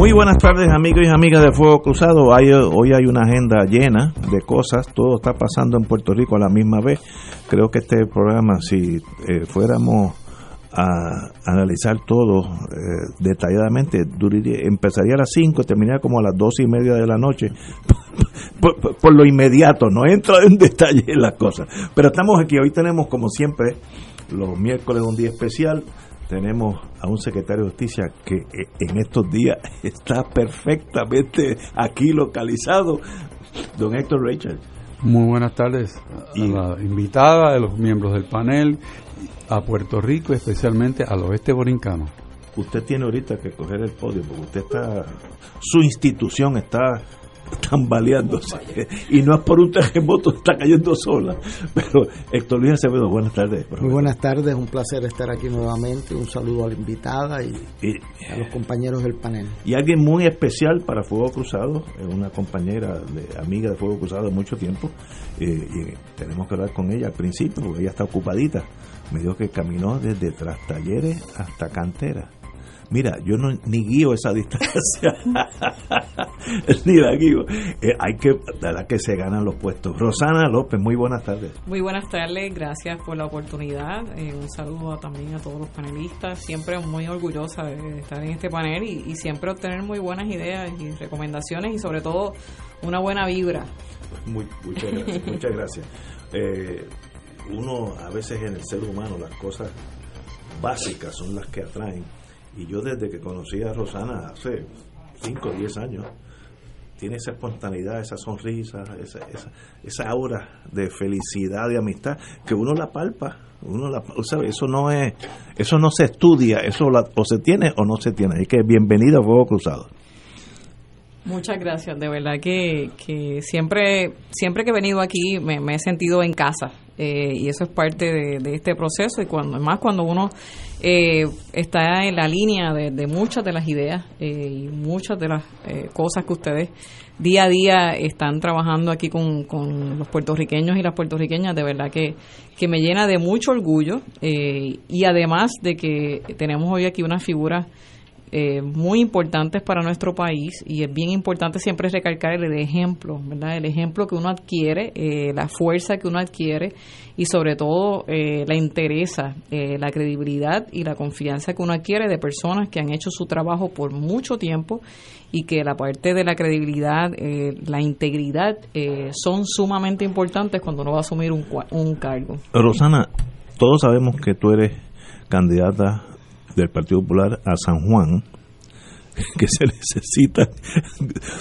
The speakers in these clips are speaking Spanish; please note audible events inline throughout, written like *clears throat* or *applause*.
Muy buenas tardes amigos y amigas de Fuego Cruzado. hoy hay una agenda llena de cosas, todo está pasando en Puerto Rico a la misma vez. Creo que este programa, si eh, fuéramos a analizar todo eh, detalladamente, empezaría a las 5, terminaría como a las 2 y media de la noche, *laughs* por, por, lo inmediato, no entra en *laughs* detalle en las cosas. Pero estamos aquí, hoy tenemos como siempre, los miércoles un día especial, tenemos a un secretario de justicia que eh, en estos días *laughs* está perfectamente aquí localizado, don Héctor Rachel. Muy buenas tardes a la invitada, a los miembros del panel, a Puerto Rico, especialmente al oeste borincano. Usted tiene ahorita que coger el podio porque usted está, su institución está tambaleándose. Y no es por un terremoto, está cayendo sola. Pero Héctor Luis Acevedo, buenas tardes. Muy buenas tardes, un placer estar aquí nuevamente. Un saludo a la invitada y, a los compañeros del panel. Y alguien muy especial para Fuego Cruzado, una compañera, de, amiga de Fuego Cruzado de mucho tiempo. Eh, y tenemos que hablar con ella al principio porque ella está ocupadita. Me dijo que caminó desde tras talleres hasta cantera Mira, yo no, ni guío esa *laughs* distancia, *laughs* ni la guío. Eh, hay que, la que se ganan los puestos. Rosana López, muy buenas tardes. Muy buenas tardes, gracias por la oportunidad. Eh, un saludo también a todos los panelistas. Siempre muy orgullosa de estar en este panel y, siempre obtener muy buenas ideas y recomendaciones y sobre todo una buena vibra. Muy, muchas gracias. muchas gracias. Eh, uno a veces en el ser humano las cosas básicas son las que atraen y yo desde que conocí a Rosana hace 5 o 10 años, tiene esa espontaneidad, esa sonrisa, esa, esa, esa aura de felicidad, de amistad, que uno la palpa, uno la sabe, eso no es, eso no se estudia, eso o se tiene o no se tiene. Así que bienvenida a Fuego Cruzado. Muchas gracias, de verdad que, que siempre, siempre que he venido aquí me, he sentido en casa eh, y eso es parte de, este proceso y cuando más cuando uno eh, está en la línea de, muchas de las ideas eh, y muchas de las cosas que ustedes día a día están trabajando aquí con, con, los puertorriqueños y las puertorriqueñas, de verdad que, que me llena de mucho orgullo y además de que tenemos hoy aquí una figura eh, muy importantes para nuestro país y es bien importante siempre recalcar el ejemplo, ¿verdad? El ejemplo que uno adquiere, eh, la fuerza que uno adquiere y sobre todo eh, la interesa, la credibilidad y la confianza que uno adquiere de personas que han hecho su trabajo por mucho tiempo y que la parte de la credibilidad, la integridad son sumamente importantes cuando uno va a asumir un, un cargo. Rosana, todos sabemos que tú eres candidata del Partido Popular a San Juan, *laughs* que se necesita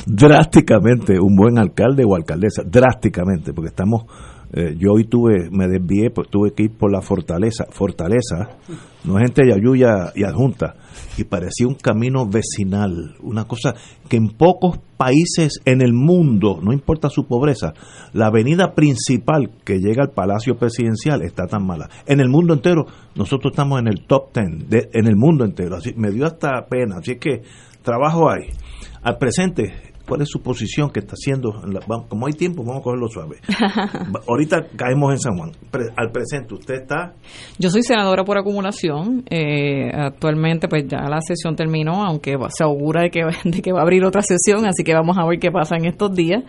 drásticamente un buen alcalde o alcaldesa, drásticamente, porque estamos eh, yo hoy tuve, me desvié, pues tuve que ir por la fortaleza, fortaleza, no gente de Ayuya y adjunta, y parecía un camino vecinal, una cosa que en pocos países en el mundo, no importa su pobreza, la avenida principal que llega al Palacio Presidencial está tan mala. En el mundo entero, nosotros estamos en el top ten, en el mundo entero, así me dio hasta pena, así que trabajo hay. Al presente, cuál es su posición que está haciendo. como hay tiempo, vamos a cogerlo suave. *laughs* Ahorita caemos en San Juan. al presente, ¿usted está? Yo soy senadora por acumulación. Eh, actualmente, pues ya la sesión terminó, aunque se augura de que, *laughs* de que va a abrir otra sesión, así que vamos a ver qué pasa en estos días.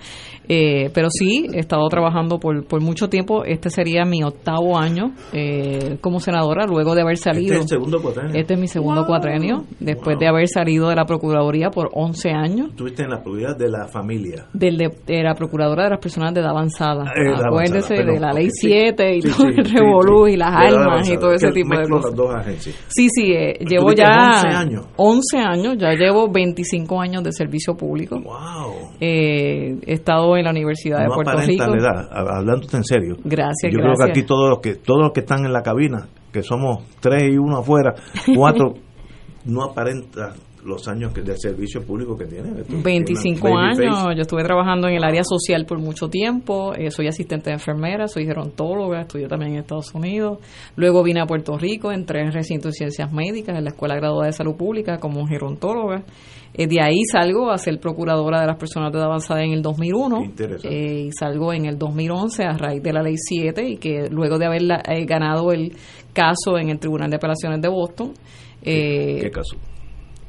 Eh, pero sí, he estado trabajando por, por mucho tiempo. Este sería mi octavo año eh, como senadora, luego de haber salido. Este es segundo cuatrenio. Este es mi segundo cuatrenio, después de haber salido de la Procuraduría por 11 años. Estuviste en la Procuraduría de la Familia. Del de, la Procuradora de las Personas de edad avanzada. Eh, Acuérdese de la Ley 7 y todo el revolú y las almas y todo ese tipo de cosas. Sí, sí, eh, llevo ya 11 años. 11 años, ya llevo 25 años de servicio público. Wow. Eh, he estado en la Universidad de Puerto Rico. La edad, hablándote en serio. Gracias, Yo creo que aquí todos los que todos los que están en la cabina, que somos tres y uno afuera, cuatro, *laughs* no aparenta los años de servicio público que tiene. 25 años, yo estuve trabajando en el área social por mucho tiempo, eh, soy asistente de enfermera, soy gerontóloga, estudié también en Estados Unidos, luego vine a Puerto Rico, entré en recinto de ciencias médicas en la Escuela Graduada de Salud Pública como gerontóloga. Eh, de ahí salgo a ser procuradora de las personas de edad avanzada en el 2001 eh, y salgo en el 2011 a raíz de la ley 7 y que luego de haber ganado el caso en el Tribunal de Apelaciones de Boston. ¿Qué caso?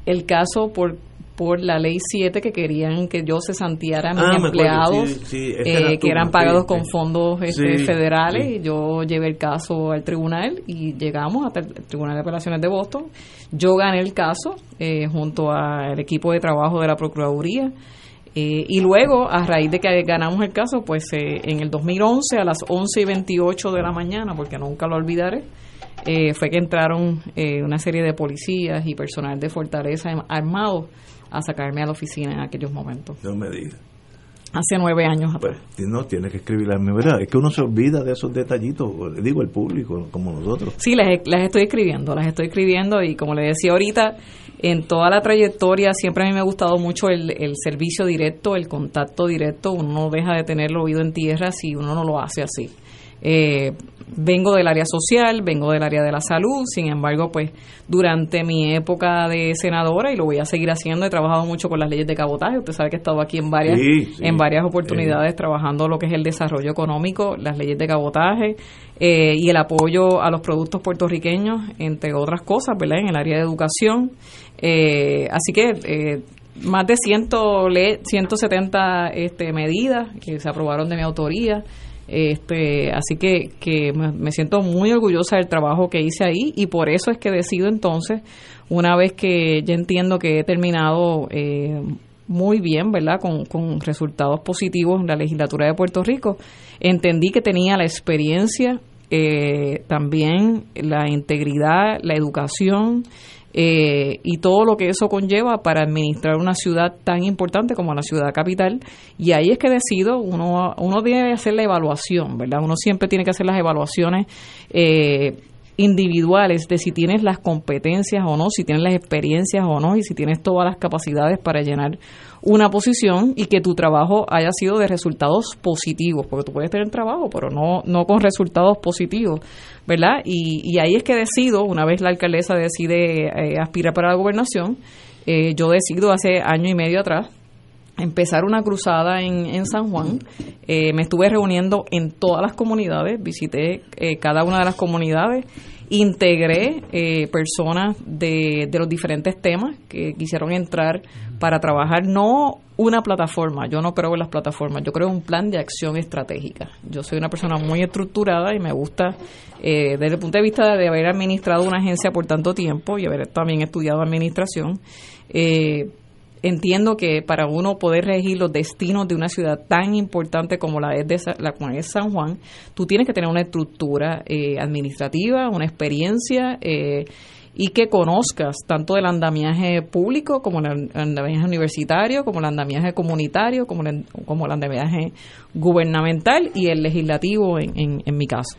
El caso por por la ley 7 que querían que yo se santiara a mis ah, empleados eh, que eran pagados con fondos este, federales y yo llevé el caso al tribunal y llegamos hasta el Tribunal de Apelaciones de Boston. Yo gané el caso eh, junto al equipo de trabajo de la Procuraduría eh, y luego, a raíz de que ganamos el caso, pues en el 2011 a las 11 y 28 de la mañana, porque nunca lo olvidaré, eh, fue que entraron eh, una serie de policías y personal de Fortaleza armados a sacarme a la oficina en aquellos momentos. No me digas. Hace nueve años pues, no, tiene que escribir la verdad. Es que uno se olvida de esos detallitos, digo, el público, como nosotros. Sí, las, las estoy escribiendo, las estoy escribiendo y como le decía ahorita, en toda la trayectoria siempre a mí me ha gustado mucho el, el servicio directo, el contacto directo. Uno no deja de tener el oído en tierra si uno no lo hace así. Eh, vengo del área social, vengo del área de la salud, sin embargo, pues durante mi época de senadora, y lo voy a seguir haciendo, he trabajado mucho con las leyes de cabotaje, usted sabe que he estado aquí en varias, en varias oportunidades trabajando lo que es el desarrollo económico, las leyes de cabotaje eh, y el apoyo a los productos puertorriqueños, entre otras cosas, ¿verdad? En el área de educación. Eh, así que... Eh, más de 100 170 este, medidas que se aprobaron de mi autoría, este, así que, que me siento muy orgullosa del trabajo que hice ahí y por eso es que decido entonces, una vez que ya entiendo que he terminado eh, muy bien, ¿verdad? Con, con resultados positivos en la legislatura de Puerto Rico, entendí que tenía la experiencia, eh, también la integridad, la educación, eh, y todo lo que eso conlleva para administrar una ciudad tan importante como la ciudad capital. Y ahí es que decido, uno, uno debe hacer la evaluación, ¿verdad? Uno siempre tiene que hacer las evaluaciones eh, individuales de si tienes las competencias o no, si tienes las experiencias o no y si tienes todas las capacidades para llenar una posición y que tu trabajo haya sido de resultados positivos, porque tú puedes tener trabajo, pero no, no con resultados positivos, ¿verdad? Y, y ahí es que decido, una vez la alcaldesa decide eh, aspirar para la gobernación, eh, yo decido hace año y medio atrás empezar una cruzada en, en San Juan. Eh, me estuve reuniendo en todas las comunidades, visité cada una de las comunidades integré eh, personas de, de, los diferentes temas que quisieron entrar para trabajar no una plataforma, yo no creo en las plataformas, yo creo en un plan de acción estratégica. Yo soy una persona muy estructurada y me gusta, eh, desde el punto de vista de haber administrado una agencia por tanto tiempo y haber también estudiado administración, eh, entiendo que para uno poder regir los destinos de una ciudad tan importante como la es, de, la, San Juan, tú tienes que tener una estructura eh, administrativa, una experiencia eh, y que conozcas tanto el andamiaje público como el andamiaje universitario, como el andamiaje comunitario, como el, como el andamiaje gubernamental y el legislativo en, en mi caso.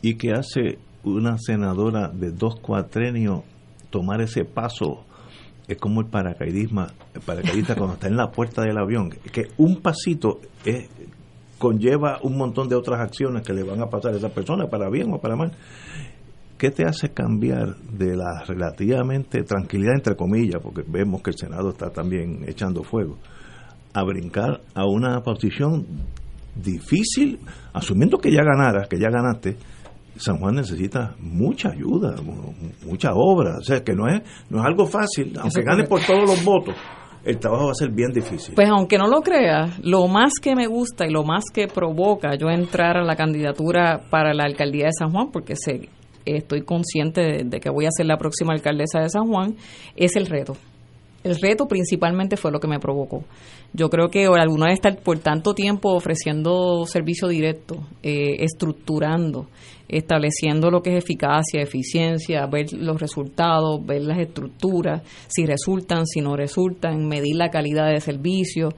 ¿Y qué hace una senadora de dos cuatrenios tomar ese paso es como el paracaidismo, el paracaidista cuando está en la puerta del avión, que un pasito es, conlleva un montón de otras acciones que le van a pasar a esa persona, para bien o para mal. ¿Qué te hace cambiar de la relativamente tranquilidad, entre comillas, porque vemos que el Senado está también echando fuego, a brincar a una posición difícil, asumiendo que ya ganaras, que ya ganaste, San Juan necesita mucha ayuda, mucha obra, o sea que no es, no es algo fácil, aunque gane por todos los votos, el trabajo va a ser bien difícil. Pues aunque no lo creas, lo más que me gusta y lo más que provoca yo entrar a la candidatura para la alcaldía de San Juan, porque sé, estoy consciente de que voy a ser la próxima alcaldesa de San Juan, es el reto el reto principalmente fue lo que me provocó. Yo creo que alguna vez estar por tanto tiempo ofreciendo servicio directo, eh, estructurando, estableciendo lo que es eficacia, eficiencia, ver los resultados, ver las estructuras, si resultan, si no resultan, medir la calidad de servicio,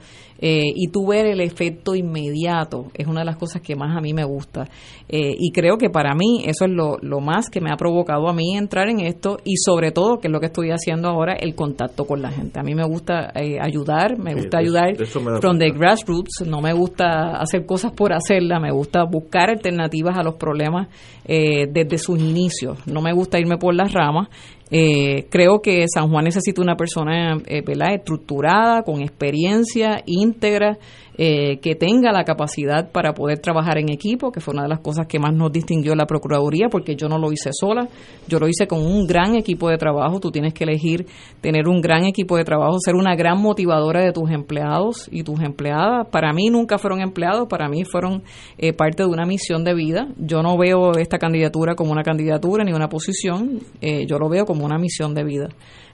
eh, y tú ver el efecto inmediato es una de las cosas que más a mí me gusta. Eh, y creo que para mí eso es lo, lo más que me ha provocado a mí entrar en esto y sobre todo, que es lo que estoy haciendo ahora, el contacto con la gente. A mí me gusta eh, ayudar, me gusta ayudar from the grassroots, no me gusta hacer cosas por hacerlas, me gusta buscar alternativas a los problemas desde sus inicios. No me gusta irme por las ramas eh, creo que San Juan necesita una persona eh, estructurada, con experiencia, íntegra, eh, que tenga la capacidad para poder trabajar en equipo, que fue una de las cosas que más nos distinguió la Procuraduría, porque yo no lo hice sola, yo lo hice con un gran equipo de trabajo, tú tienes que elegir tener un gran equipo de trabajo, ser una gran motivadora de tus empleados y tus empleadas. Para mí nunca fueron empleados, para mí fueron eh, parte de una misión de vida. Yo no veo esta candidatura como una candidatura ni una posición, eh, yo lo veo como una misión de vida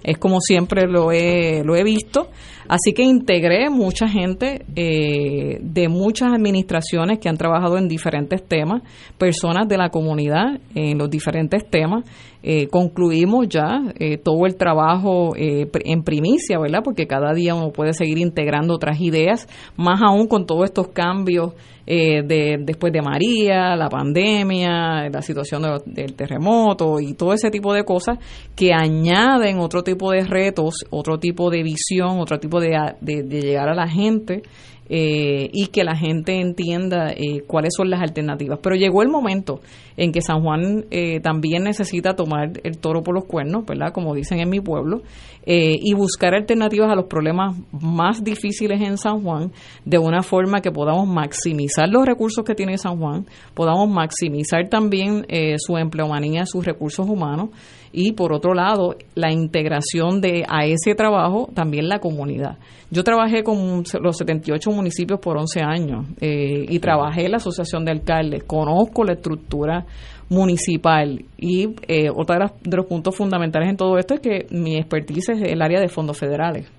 es como siempre lo he, lo he visto. Así que integré mucha gente eh, de muchas administraciones que han trabajado en diferentes temas, personas de la comunidad en los diferentes temas. Eh, concluimos ya eh, todo el trabajo en primicia, ¿verdad? Porque cada día uno puede seguir integrando otras ideas, más aún con todos estos cambios de, después de María, la pandemia, la situación del terremoto y todo ese tipo de cosas que añaden otro tipo de retos, otro tipo de visión, otro tipo de, de, llegar a la gente eh, y que la gente entienda eh, cuáles son las alternativas. Pero llegó el momento en que San Juan eh, también necesita tomar el toro por los cuernos, ¿verdad? Como dicen en mi pueblo, y buscar alternativas a los problemas más difíciles en San Juan de una forma que podamos maximizar los recursos que tiene San Juan, podamos maximizar también su empleomanía, sus recursos humanos y por otro lado la integración de a ese trabajo también la comunidad. Yo trabajé con los 78 municipios por 11 años eh, y trabajé en la Asociación de Alcaldes, conozco la estructura municipal y eh, otro de, los puntos fundamentales en todo esto es que mi expertise es el área de fondos federales.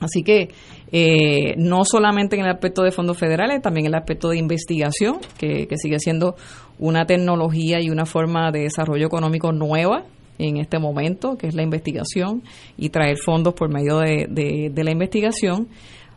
Así que eh, no solamente en el aspecto de fondos federales, también en el aspecto de investigación, que sigue siendo una tecnología y una forma de desarrollo económico nueva en este momento, que es la investigación, y traer fondos por medio de, de, la investigación,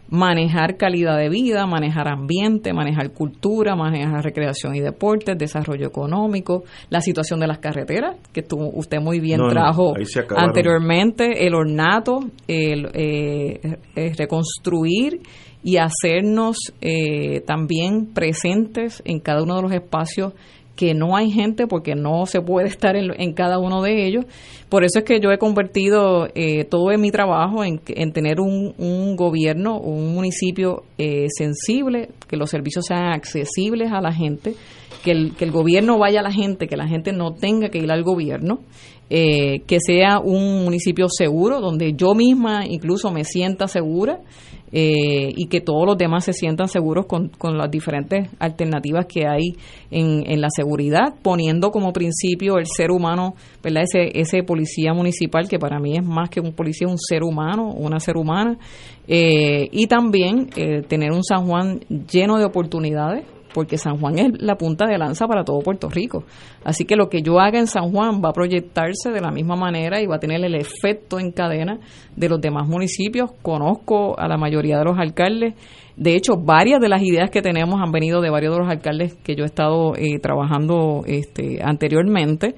manejar calidad de vida, manejar ambiente, manejar cultura, manejar recreación y deportes, desarrollo económico, la situación de las carreteras, que usted muy bien trajo anteriormente, el ornato, el, eh, reconstruir y hacernos eh, también presentes en cada uno de los espacios que no hay gente porque no se puede *laughs* estar en, cada uno de ellos. Por eso es que yo he convertido eh, todo en mi trabajo en, en tener un, un, gobierno, un municipio eh, sensible, que los servicios sean accesibles a la gente, que el, que el gobierno vaya a la gente, que la gente no tenga que ir al gobierno, eh, que sea un municipio seguro, donde yo misma incluso me sienta segura eh, y que todos los demás se sientan seguros con, con las diferentes alternativas que hay en, en, la seguridad, poniendo como principio el ser humano, ¿verdad? Ese, ese policía municipal que para mí es más que un policía, un ser humano, una ser humana, eh, y también eh, tener un San Juan lleno de oportunidades porque San Juan es la punta de lanza para todo Puerto Rico. Así que lo que yo haga en San Juan va a proyectarse de la misma manera y va a tener el efecto en cadena de los demás municipios. Conozco a la mayoría de los alcaldes. De hecho, varias de las ideas que tenemos han venido de varios de los alcaldes que yo he estado eh, trabajando este, anteriormente.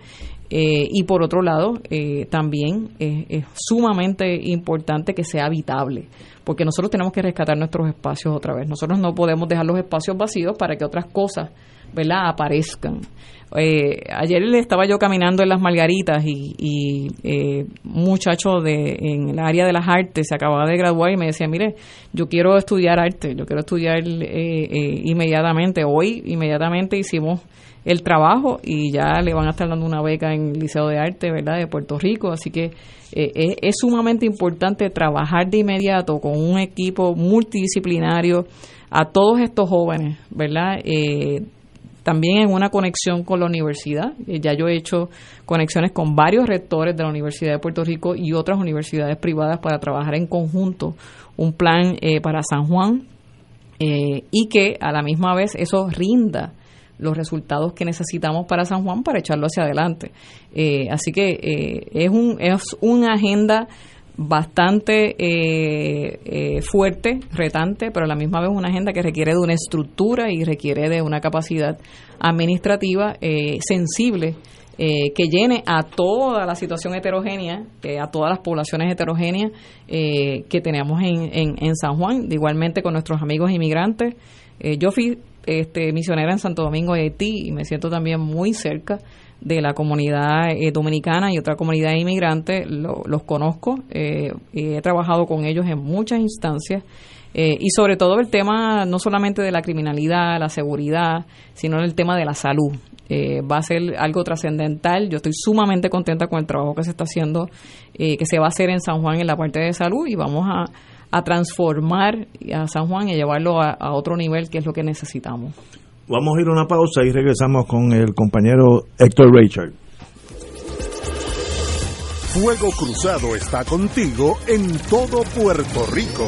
Eh, y por otro lado, eh, también es sumamente importante que sea habitable porque nosotros tenemos que rescatar nuestros espacios otra vez. Nosotros no podemos dejar los espacios vacíos para que otras cosas ¿verdad? aparezcan. Eh, ayer estaba yo caminando en las Margaritas y, eh, un muchacho de, en el área de las artes se acababa de graduar y me decía, mire, yo quiero estudiar arte, yo quiero estudiar eh, inmediatamente. Hoy inmediatamente hicimos el trabajo y ya le van a estar dando una beca en el Liceo de Arte, ¿verdad?, de Puerto Rico. Así que es, es, sumamente importante trabajar de inmediato con un equipo multidisciplinario a todos estos jóvenes, ¿verdad? Eh, también en una conexión con la universidad. Eh, ya yo he hecho conexiones con varios rectores de la Universidad de Puerto Rico y otras universidades privadas para trabajar en conjunto un plan eh, para San Juan eh, y que a la misma vez eso rinda los resultados que necesitamos para San Juan para echarlo hacia adelante. así que es, un, es una agenda bastante eh, eh, fuerte, retante, pero a la misma vez una agenda que requiere de una estructura y requiere de una capacidad administrativa eh, sensible que llene a toda la situación heterogénea, a todas las poblaciones heterogéneas que tenemos en, en, en, San Juan, igualmente con nuestros amigos inmigrantes. yo fui este, misionera en Santo Domingo de Haití y me siento también muy cerca de la comunidad eh, dominicana y otra comunidad inmigrante, los conozco, eh, he trabajado con ellos en muchas instancias eh, y sobre todo el tema no solamente de la criminalidad, la seguridad, sino el tema de la salud. va a ser algo trascendental. Yo estoy sumamente contenta con el trabajo que se está haciendo, que se va a hacer en San Juan en la parte de salud y vamos a, transformar a San Juan y llevarlo a, a otro nivel que es lo que necesitamos. Vamos a ir a una pausa y regresamos con el compañero Héctor Richard. Fuego Cruzado está contigo en todo Puerto Rico.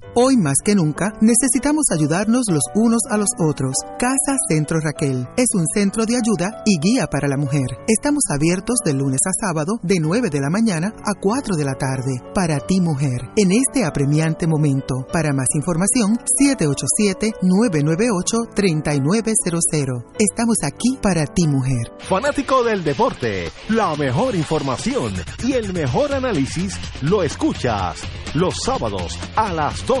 Hoy más que nunca necesitamos ayudarnos los unos a los otros. Casa Centro Raquel es un centro de ayuda y guía para la mujer. Estamos abiertos de lunes a sábado de 9 de la mañana a 4 de la tarde para ti mujer. En este apremiante momento, para más información, 787-998-3900. Estamos aquí para ti mujer. Fanático del deporte, la mejor información y el mejor análisis lo escuchas los sábados a las 2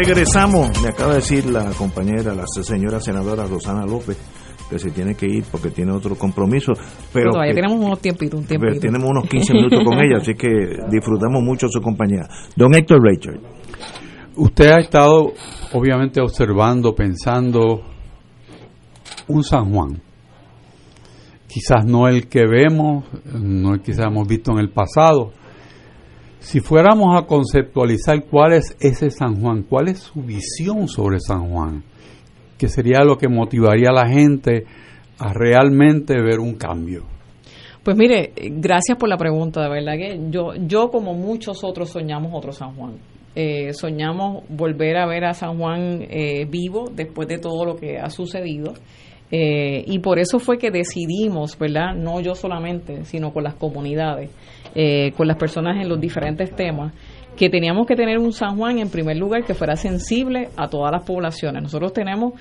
Regresamos, me acaba de decir la compañera, la señora senadora Rosana López, que se tiene que ir porque tiene otro compromiso. Pero todavía tenemos unos tiempitos, un tiempito. Tenemos unos 15 minutos con ella, así que disfrutamos mucho su compañía. Don Héctor Richard. Usted ha estado, obviamente, observando, pensando un San Juan. Quizás no el que vemos, no el que quizás hemos visto en el pasado, Si fuéramos a conceptualizar cuál es ese San Juan, cuál es su visión sobre San Juan, que sería lo que motivaría a la gente a realmente ver un cambio. Pues mire, gracias por la pregunta, de verdad que yo, yo como muchos otros soñamos otro San Juan. Eh, soñamos volver a ver a San Juan eh, vivo después de todo lo que ha sucedido. Eh, y por eso fue que decidimos, ¿verdad? No yo solamente, sino con las comunidades, con las personas en los diferentes temas, que teníamos que tener un San Juan en primer lugar que fuera sensible a todas las poblaciones. Nosotros tenemos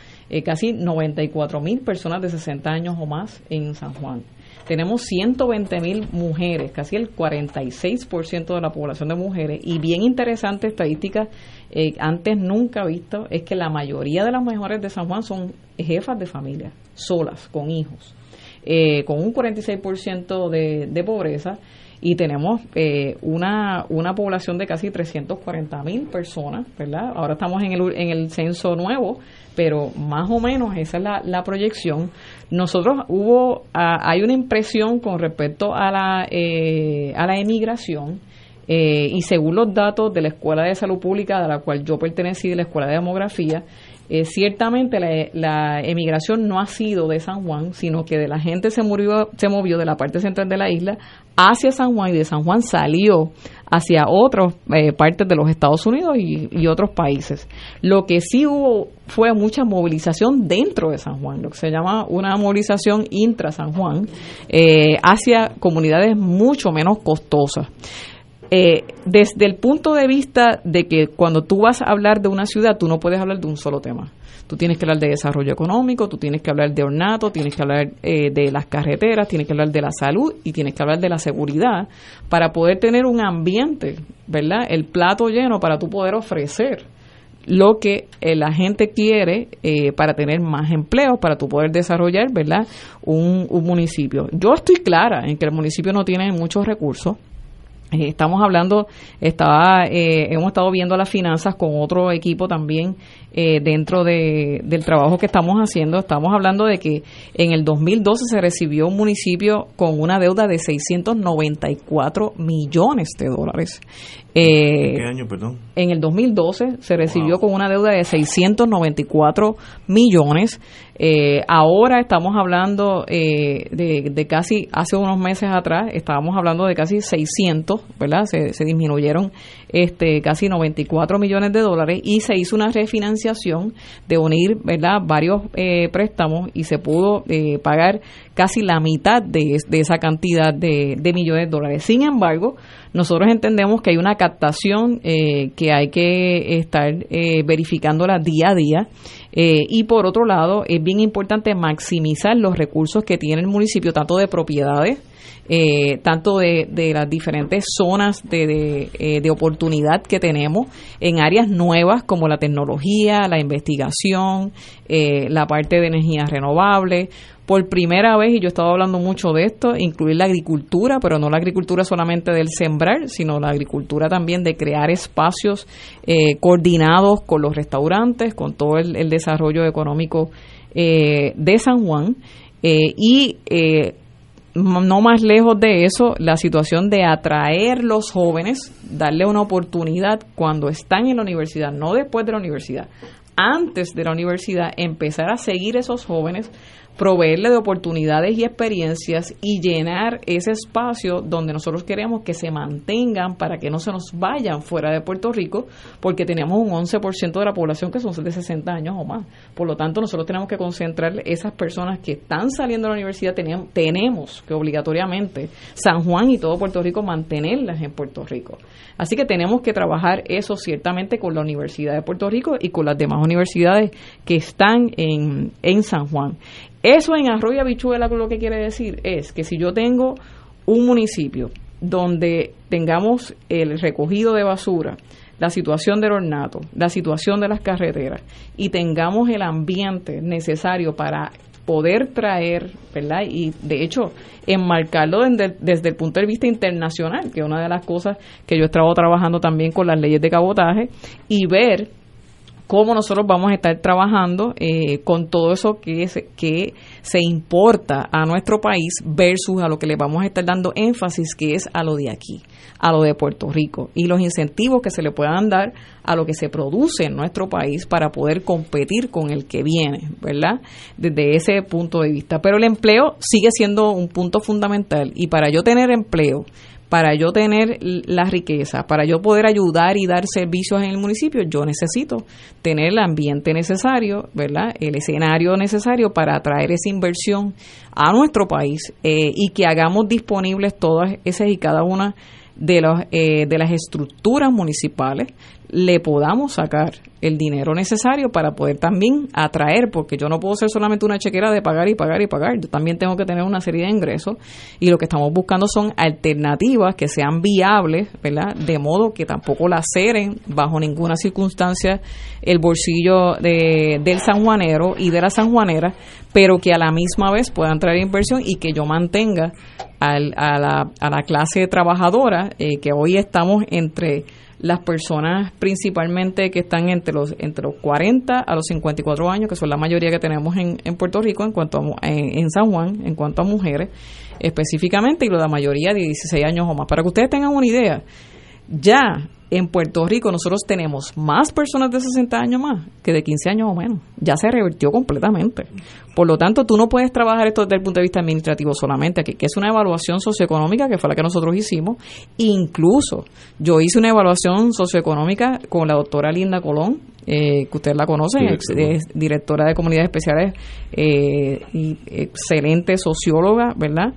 casi 94 mil personas de 60 años o más en San Juan. Tenemos 120 mil mujeres, casi el 46% de la población de mujeres, y bien interesante estadística, eh, antes nunca visto, es que la mayoría de las mujeres de San Juan son jefas de familia, solas, con hijos, eh, con un 46% de, de pobreza y tenemos eh, una, una población de casi 340 mil personas, ¿verdad? Ahora estamos en el, en el censo nuevo, pero más o menos esa es la, la proyección. Nosotros hubo, hay una impresión con respecto a la, eh, a la emigración. Eh, y según los datos de la Escuela de Salud Pública, de la cual yo pertenecí, de la Escuela de Demografía, eh, ciertamente la, emigración no ha sido de San Juan, sino que de la gente se, murió, se movió de la parte central de la isla hacia San Juan y de San Juan salió hacia otras eh, partes de los Estados Unidos y, otros países. Lo que sí hubo fue mucha movilización dentro de San Juan, lo que se llama una movilización intra San Juan, eh, hacia comunidades mucho menos costosas. Eh, desde el punto de vista de que cuando tú vas a hablar de una ciudad, tú no puedes hablar de un solo tema. Tú tienes que hablar de desarrollo económico, tú tienes que hablar de ornato, tienes que hablar eh, de las carreteras, tienes que hablar de la salud y tienes que hablar de la seguridad para poder tener un ambiente, ¿verdad? El plato lleno para tú poder ofrecer lo que eh, la gente quiere para tener más empleos, para tú poder desarrollar, ¿verdad? Un, un municipio. Yo estoy clara en que el municipio no tiene muchos recursos eh, estamos hablando, estaba, eh, hemos estado viendo las finanzas con otro equipo también eh, dentro de, del trabajo que estamos haciendo. Estamos hablando de que en el 2012 se recibió un municipio con una deuda de 694 millones de dólares. ¿Qué año, perdón? En el 2012 se recibió con una deuda de 694 millones. Eh, ahora estamos hablando eh, de, casi, hace unos meses atrás, estábamos hablando de casi 600, ¿verdad? Se, disminuyeron este, casi 94 millones de dólares y se hizo una refinanciación de unir, ¿verdad? Varios eh, préstamos y se pudo pagar casi la mitad de, esa cantidad de, de, millones de dólares. Sin embargo, nosotros entendemos que hay una captación que hay que estar verificándola día a día eh, y por otro lado, es bien importante maximizar los recursos que tiene el municipio, tanto de propiedades, eh, tanto de, las diferentes zonas de, eh, de, oportunidad que tenemos en áreas nuevas como la tecnología, la investigación, la parte de energías renovables por primera vez, y yo he estado hablando mucho de esto, incluir la agricultura, pero no la agricultura solamente del sembrar, sino la agricultura también de crear espacios eh, coordinados con los restaurantes, con todo el, desarrollo económico eh, de San Juan. Eh, y no más lejos de eso, la situación de atraer los jóvenes, darle una oportunidad cuando están en la universidad, no después de la universidad, antes de la universidad, empezar a seguir esos jóvenes proveerle de oportunidades y experiencias y llenar ese espacio donde nosotros queremos que se mantengan para que no se nos vayan fuera de Puerto Rico, porque tenemos un 11% de la población que son de 60 años o más. Por lo tanto, nosotros tenemos que concentrar esas personas que están saliendo de la universidad, tenemos, tenemos que obligatoriamente San Juan y todo Puerto Rico mantenerlas en Puerto Rico. Así que tenemos que trabajar eso ciertamente con la Universidad de Puerto Rico y con las demás universidades que están en, en San Juan. Eso en Arroyo Habichuela lo que quiere decir es que si yo tengo un municipio donde tengamos el recogido de basura, la situación del ornato, la situación de las carreteras y tengamos el ambiente necesario para poder traer, ¿verdad? Y de hecho, enmarcarlo desde, el punto de vista internacional, que es una de las cosas que yo he estado trabajando también con las leyes de cabotaje, y ver cómo nosotros vamos a estar trabajando eh, con todo eso que, que se importa a nuestro país versus a lo que le vamos a estar dando énfasis, que es a lo de aquí, a lo de Puerto Rico, y los incentivos que se le puedan dar a lo que se produce en nuestro país para poder competir con el que viene, ¿verdad? Desde ese punto de vista. Pero el empleo sigue siendo un punto fundamental y para yo tener empleo, para yo tener la riqueza, para yo poder ayudar y dar servicios en el municipio, yo necesito tener el ambiente necesario, ¿verdad? El escenario necesario para atraer esa inversión a nuestro país eh, y que hagamos disponibles todas esas y cada una de, los, eh, de las estructuras municipales le podamos sacar el dinero necesario para poder también atraer, porque yo no puedo ser solamente una chequera de pagar y pagar y pagar, yo también tengo que tener una serie de ingresos y lo que estamos buscando son alternativas que sean viables, ¿verdad? De modo que tampoco laceren bajo ninguna circunstancia el bolsillo de, del sanjuanero y de la sanjuanera, pero que a la misma vez puedan traer inversión y que yo mantenga al, a, la, a la clase trabajadora, eh, que hoy estamos entre las personas principalmente que están entre los entre los 40 a los 54 años, que son la mayoría que tenemos en, en Puerto Rico en cuanto a, en, San Juan, en cuanto a mujeres específicamente, y la mayoría de 16 años o más. Para que ustedes tengan una idea, ya en Puerto Rico nosotros tenemos más personas de 60 años más que de 15 años o menos. Ya se revirtió completamente. Por lo tanto, tú no puedes trabajar esto desde el punto de vista administrativo solamente, que, que es una evaluación socioeconómica que fue la que nosotros hicimos. Incluso yo hice una evaluación socioeconómica con la doctora Linda Colón, eh, que ustedes la conocen, es, directora de comunidades especiales eh, y excelente socióloga, ¿verdad?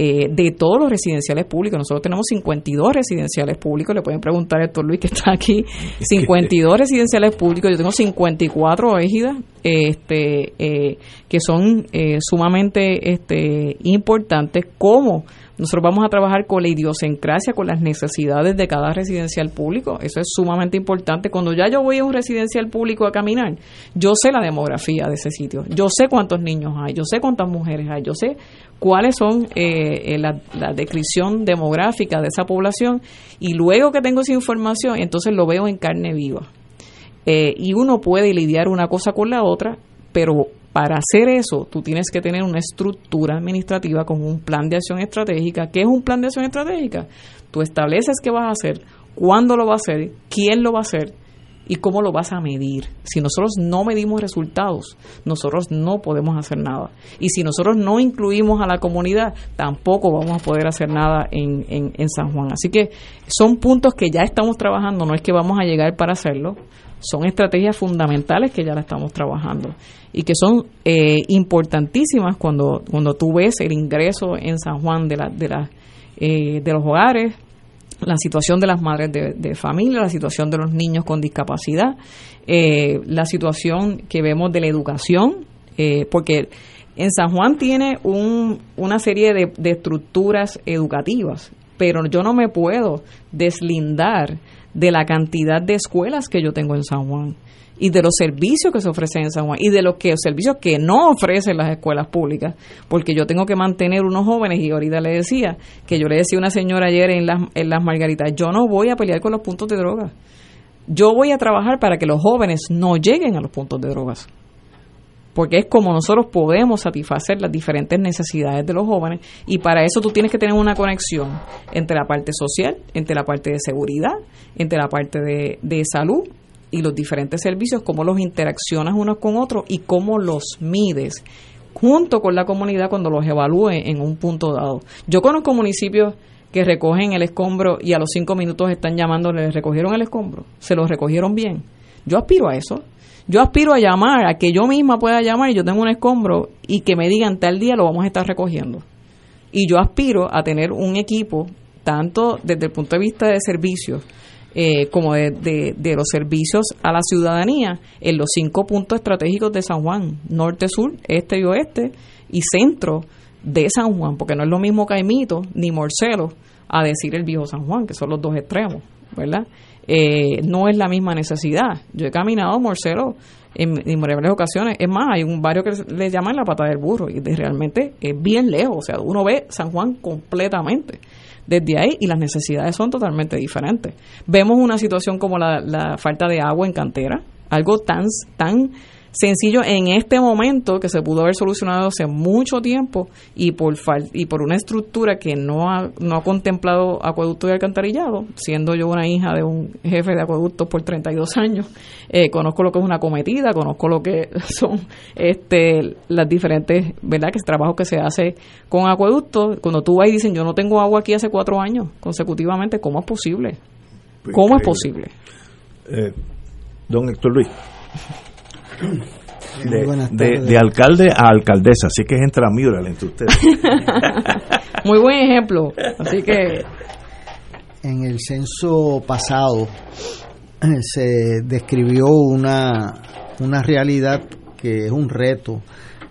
Eh, de todos los residenciales públicos. Nosotros tenemos 52 residenciales públicos, le pueden preguntar a Héctor Luis que está aquí, *laughs* 52 residenciales públicos, yo tengo 54 égidas este, eh, que son eh, sumamente este, importantes como nosotros vamos a trabajar con la idiosincrasia, con las necesidades de cada residencial público. Eso es sumamente importante. Cuando ya yo voy a un residencial público a caminar, yo sé la demografía de ese sitio. Yo sé cuántos niños hay, yo sé cuántas mujeres hay, yo sé cuáles son eh, eh, la, descripción demográfica de esa población. Y luego que tengo esa información, entonces lo veo en carne viva. Eh, y uno puede lidiar una cosa con la otra, pero para hacer eso, tú tienes que tener una estructura administrativa con un plan de acción estratégica. ¿Qué es un plan de acción estratégica? Tú estableces qué vas a hacer, cuándo lo vas a hacer, quién lo va a hacer y cómo lo vas a medir. Si nosotros no medimos resultados, nosotros no podemos hacer nada. Y si nosotros no incluimos a la comunidad, tampoco vamos a poder hacer nada en, en, en San Juan. Así que son puntos que ya estamos trabajando, no es que vamos a llegar para hacerlo, son estrategias fundamentales que ya la estamos trabajando y que son eh, importantísimas cuando, cuando tú ves el ingreso en San Juan de, la, de, la, eh, de los hogares, la situación de las madres de, familia, la situación de los niños con discapacidad, eh, la situación que vemos de la educación, porque en San Juan tiene un, una serie de, de estructuras educativas, pero yo no me puedo deslindar de la cantidad de escuelas que yo tengo en San Juan y de los servicios que se ofrecen en San Juan y de los que servicios que no ofrecen las escuelas públicas, porque yo tengo que mantener unos jóvenes y ahorita le decía que yo le decía a una señora ayer en las, en las Margaritas, yo no voy a pelear con los puntos de droga. Yo voy a trabajar para que los jóvenes no lleguen a los puntos de drogas porque es como nosotros podemos satisfacer las diferentes necesidades de los jóvenes y para eso tú tienes que tener una conexión entre la parte social, entre la parte de seguridad, entre la parte de, de salud y los diferentes servicios, cómo los interaccionas unos con otros y cómo los mides junto con la comunidad cuando los evalúe en un punto dado. Yo conozco municipios que recogen el escombro y a los cinco minutos están llamando, ¿les recogieron el escombro? ¿Se lo recogieron bien? Yo aspiro a eso. Yo aspiro a llamar, a que yo misma pueda llamar y yo tengo un escombro y que me digan tal día lo vamos a estar recogiendo. Y yo aspiro a tener un equipo, tanto desde el punto de vista de servicios, eh, como de, de, los servicios a la ciudadanía en los cinco puntos estratégicos de San Juan, norte, sur, este y oeste, y centro de San Juan, porque no es lo mismo Caimito ni Morcelo a decir el viejo San Juan, que son los dos extremos, ¿verdad? Eh, no es la misma necesidad. Yo he caminado Morcero en innumerables ocasiones. Es más, hay un barrio que le llaman la pata del burro y realmente es bien lejos. O sea, uno ve San Juan completamente desde ahí y las necesidades son totalmente diferentes. Vemos una situación como la, falta de agua en cantera. algo tan, tan sencillo en este momento que se pudo haber solucionado hace mucho tiempo y por y por una estructura que no ha, no ha contemplado acueducto y alcantarillado, siendo yo una hija de un jefe de acueducto por 32 años, eh, conozco lo que es una cometida, conozco lo que *laughs* son este las diferentes, ¿verdad? que es trabajo que se hace con acueducto. Cuando tú vas y dicen, yo no tengo agua aquí hace cuatro años consecutivamente, ¿cómo es posible? Pues ¿Cómo es posible? Eh, don Héctor Luis. De, alcalde a alcaldesa, así que es entre entre ustedes. *laughs* Muy buen ejemplo, así que... En el censo pasado eh, se describió una, una realidad que es un reto.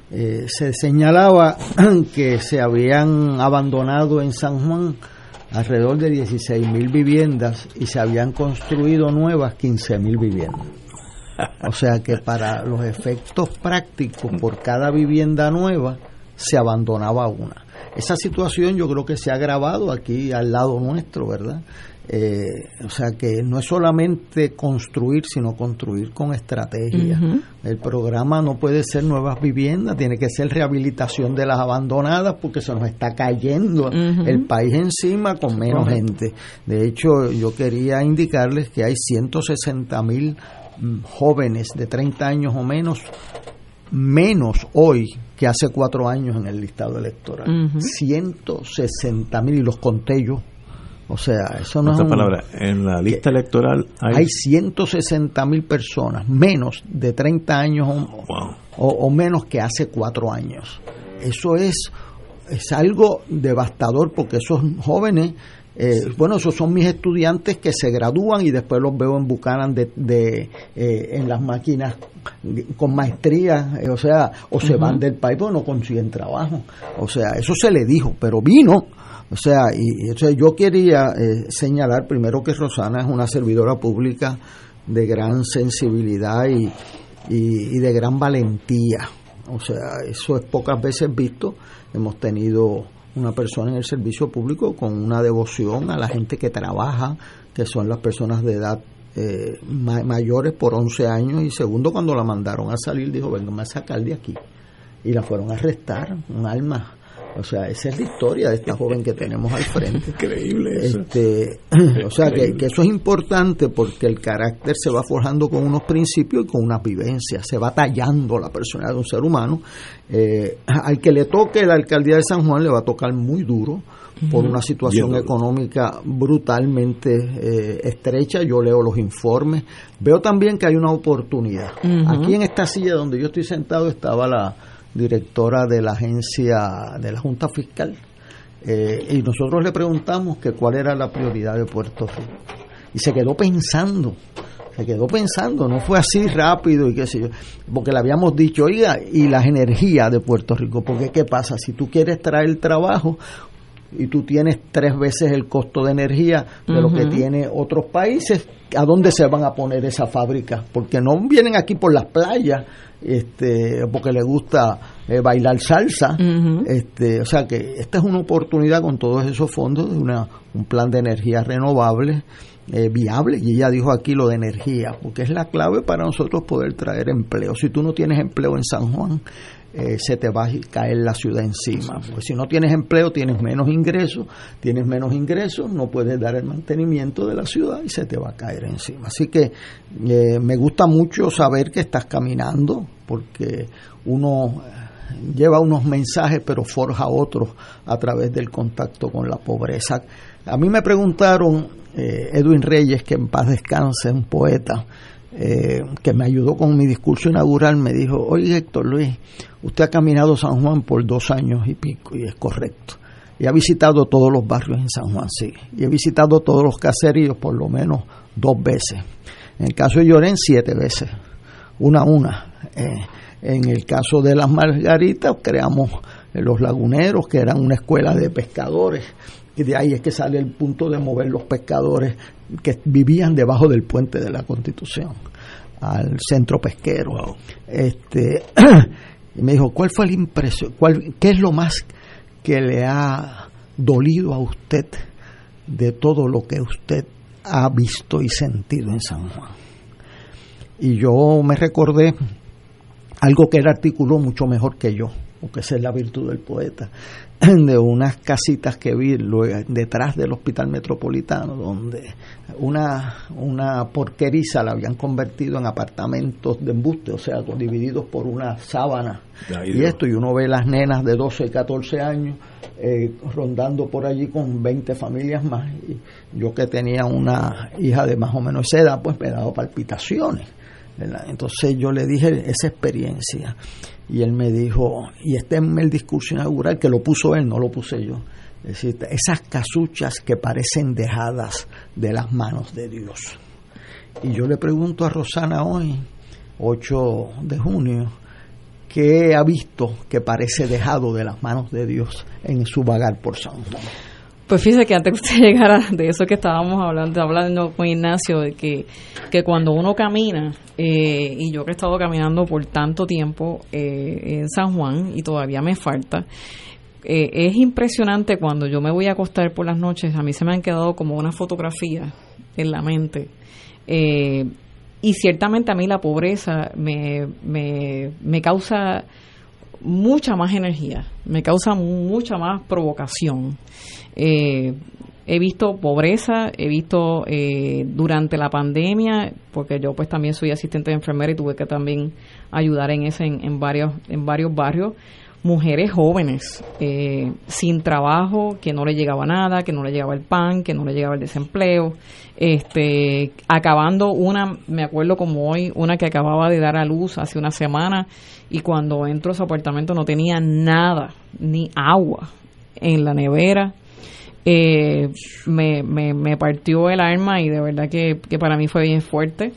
Eh, se señalaba *clears throat* que se habían abandonado en San Juan alrededor de 16 mil viviendas y se habían construido nuevas 15 mil viviendas. O sea que para los efectos prácticos, por cada vivienda nueva, se abandonaba una. Esa situación yo creo que se ha agravado aquí al lado nuestro, ¿verdad? Eh, o sea que no es solamente construir, sino construir con estrategia. El programa no puede ser nuevas viviendas, tiene que ser rehabilitación de las abandonadas porque se nos está cayendo el país encima con menos gente. De hecho, yo quería indicarles que hay 160 mil jóvenes de 30 años o menos menos hoy que hace cuatro años en el listado electoral. 160 mil y los conté yo. O sea, eso no es. palabra, en la lista electoral hay, hay 160 mil personas, menos de 30 años o, o, menos que hace cuatro años. Eso es, es algo devastador porque esos jóvenes eh, bueno, esos son mis estudiantes que se gradúan y después los veo en Buchanan de, de eh, en las máquinas con maestría, eh, o sea, o se van del país porque no consiguen trabajo. O sea, eso se le dijo, pero vino. O sea, y, yo quería señalar primero que Rosana es una servidora pública de gran sensibilidad y, y de gran valentía. O sea, eso es pocas veces visto. Hemos tenido una persona en el servicio público con una devoción a la gente que trabaja, que son las personas de edad eh, mayores por 11 años. Y segundo cuando la mandaron a salir dijo venga a sacar de aquí y la fueron a arrestar un alma o sea, esa es la historia de esta joven que tenemos al frente. *laughs* Increíble eso. Este, *clears throat* o sea, que, eso es importante porque el carácter se va forjando con unos principios y con unas vivencias. Se va tallando la personalidad de un ser humano. Eh, al que le toque la alcaldía de San Juan le va a tocar muy duro por una situación económica brutalmente eh, estrecha. Yo leo los informes. Veo también que hay una oportunidad. Aquí en esta silla donde yo estoy sentado estaba la directora de la agencia de la Junta Fiscal, eh, y nosotros le preguntamos que cuál era la prioridad de Puerto Rico. Y se quedó pensando, se quedó pensando, no fue así rápido y qué sé yo, porque le habíamos dicho, oiga, y las energías de Puerto Rico, porque qué pasa, si tú quieres traer trabajo, y tú tienes tres veces el costo de energía de lo que tiene otros países, ¿a dónde se van a poner esas fábricas? Porque no vienen aquí por las playas este, porque le gusta eh, bailar salsa. este, o sea que esta es una oportunidad con todos esos fondos de una, un plan de energía renovable. Eh, viable y ella dijo aquí lo de energía porque es la clave para nosotros poder traer empleo si tú no tienes empleo en San Juan eh, se te va a caer la ciudad encima. Pues si no tienes empleo, tienes menos ingresos, tienes menos ingresos, no puedes dar el mantenimiento de la ciudad y se te va a caer encima. Así que eh, me gusta mucho saber que estás caminando, porque uno eh, lleva unos mensajes, pero forja otros a través del contacto con la pobreza. A mí me preguntaron, Edwin Reyes, que en paz descanse, un poeta, eh, que me ayudó con mi discurso inaugural, me dijo, oye Héctor Luis, usted ha caminado San Juan por dos años y pico, y es correcto. Y ha visitado todos los barrios en San Juan, sí. Y he visitado todos los caseríos por lo menos dos veces. En el caso de Llorén, siete veces. Una a una. Eh, en el caso de las Margaritas, creamos los laguneros, que eran una escuela de pescadores. Y de ahí es que sale el punto de mover los pescadores que vivían debajo del puente de la Constitución al centro pesquero. Este, *clears throat* y me dijo, ¿cuál fue la impresión? Cuál, ¿Qué es lo más que le ha dolido a usted de todo lo que usted ha visto y sentido en San Juan? Y yo me recordé algo que él articuló mucho mejor que yo, porque esa es la virtud del poeta, *clears throat* de unas casitas que vi detrás del hospital metropolitano, donde una, una porqueriza la habían convertido en apartamentos de embuste, o sea, divididos por una sábana. y esto, y uno ve las nenas de 12 y 14 años eh, rondando por allí con 20 familias más. Y yo que tenía una hija de más o menos esa edad, pues me he dado Entonces yo le dije esa experiencia y él me dijo, y este es el discurso inaugural que lo puso él, no lo puse yo. Es decir, esas casuchas que parecen dejadas de las manos de Dios. Y yo le pregunto a Rosana hoy, 8 de junio, ¿qué ha visto que parece dejado de las manos de Dios en su vagar por San Juan? Pues fíjese que antes que usted *laughs* llegara de eso que estábamos hablando, hablando con Ignacio, de que, que cuando uno camina, eh, y yo que he estado caminando por tanto tiempo eh, en San Juan y todavía me falta, eh, es impresionante cuando yo me voy a acostar por las noches, a mí se me han quedado como una fotografía en la mente. y ciertamente a mí la pobreza me, me, me causa mucha más energía, me causa mucha más provocación. Eh, he visto pobreza, he visto eh, durante la pandemia, porque yo pues también soy asistente de enfermera y tuve que también ayudar en ese en, varios en varios barrios mujeres jóvenes eh, sin trabajo, que no le llegaba nada, que no le llegaba el pan, que no le llegaba el desempleo, este, acabando una, me acuerdo como hoy, una que acababa de dar a luz hace una semana y cuando entro a su apartamento no tenía nada, ni agua en la nevera. Eh, me, me, me, partió el alma y de verdad que, que para mí fue bien fuerte.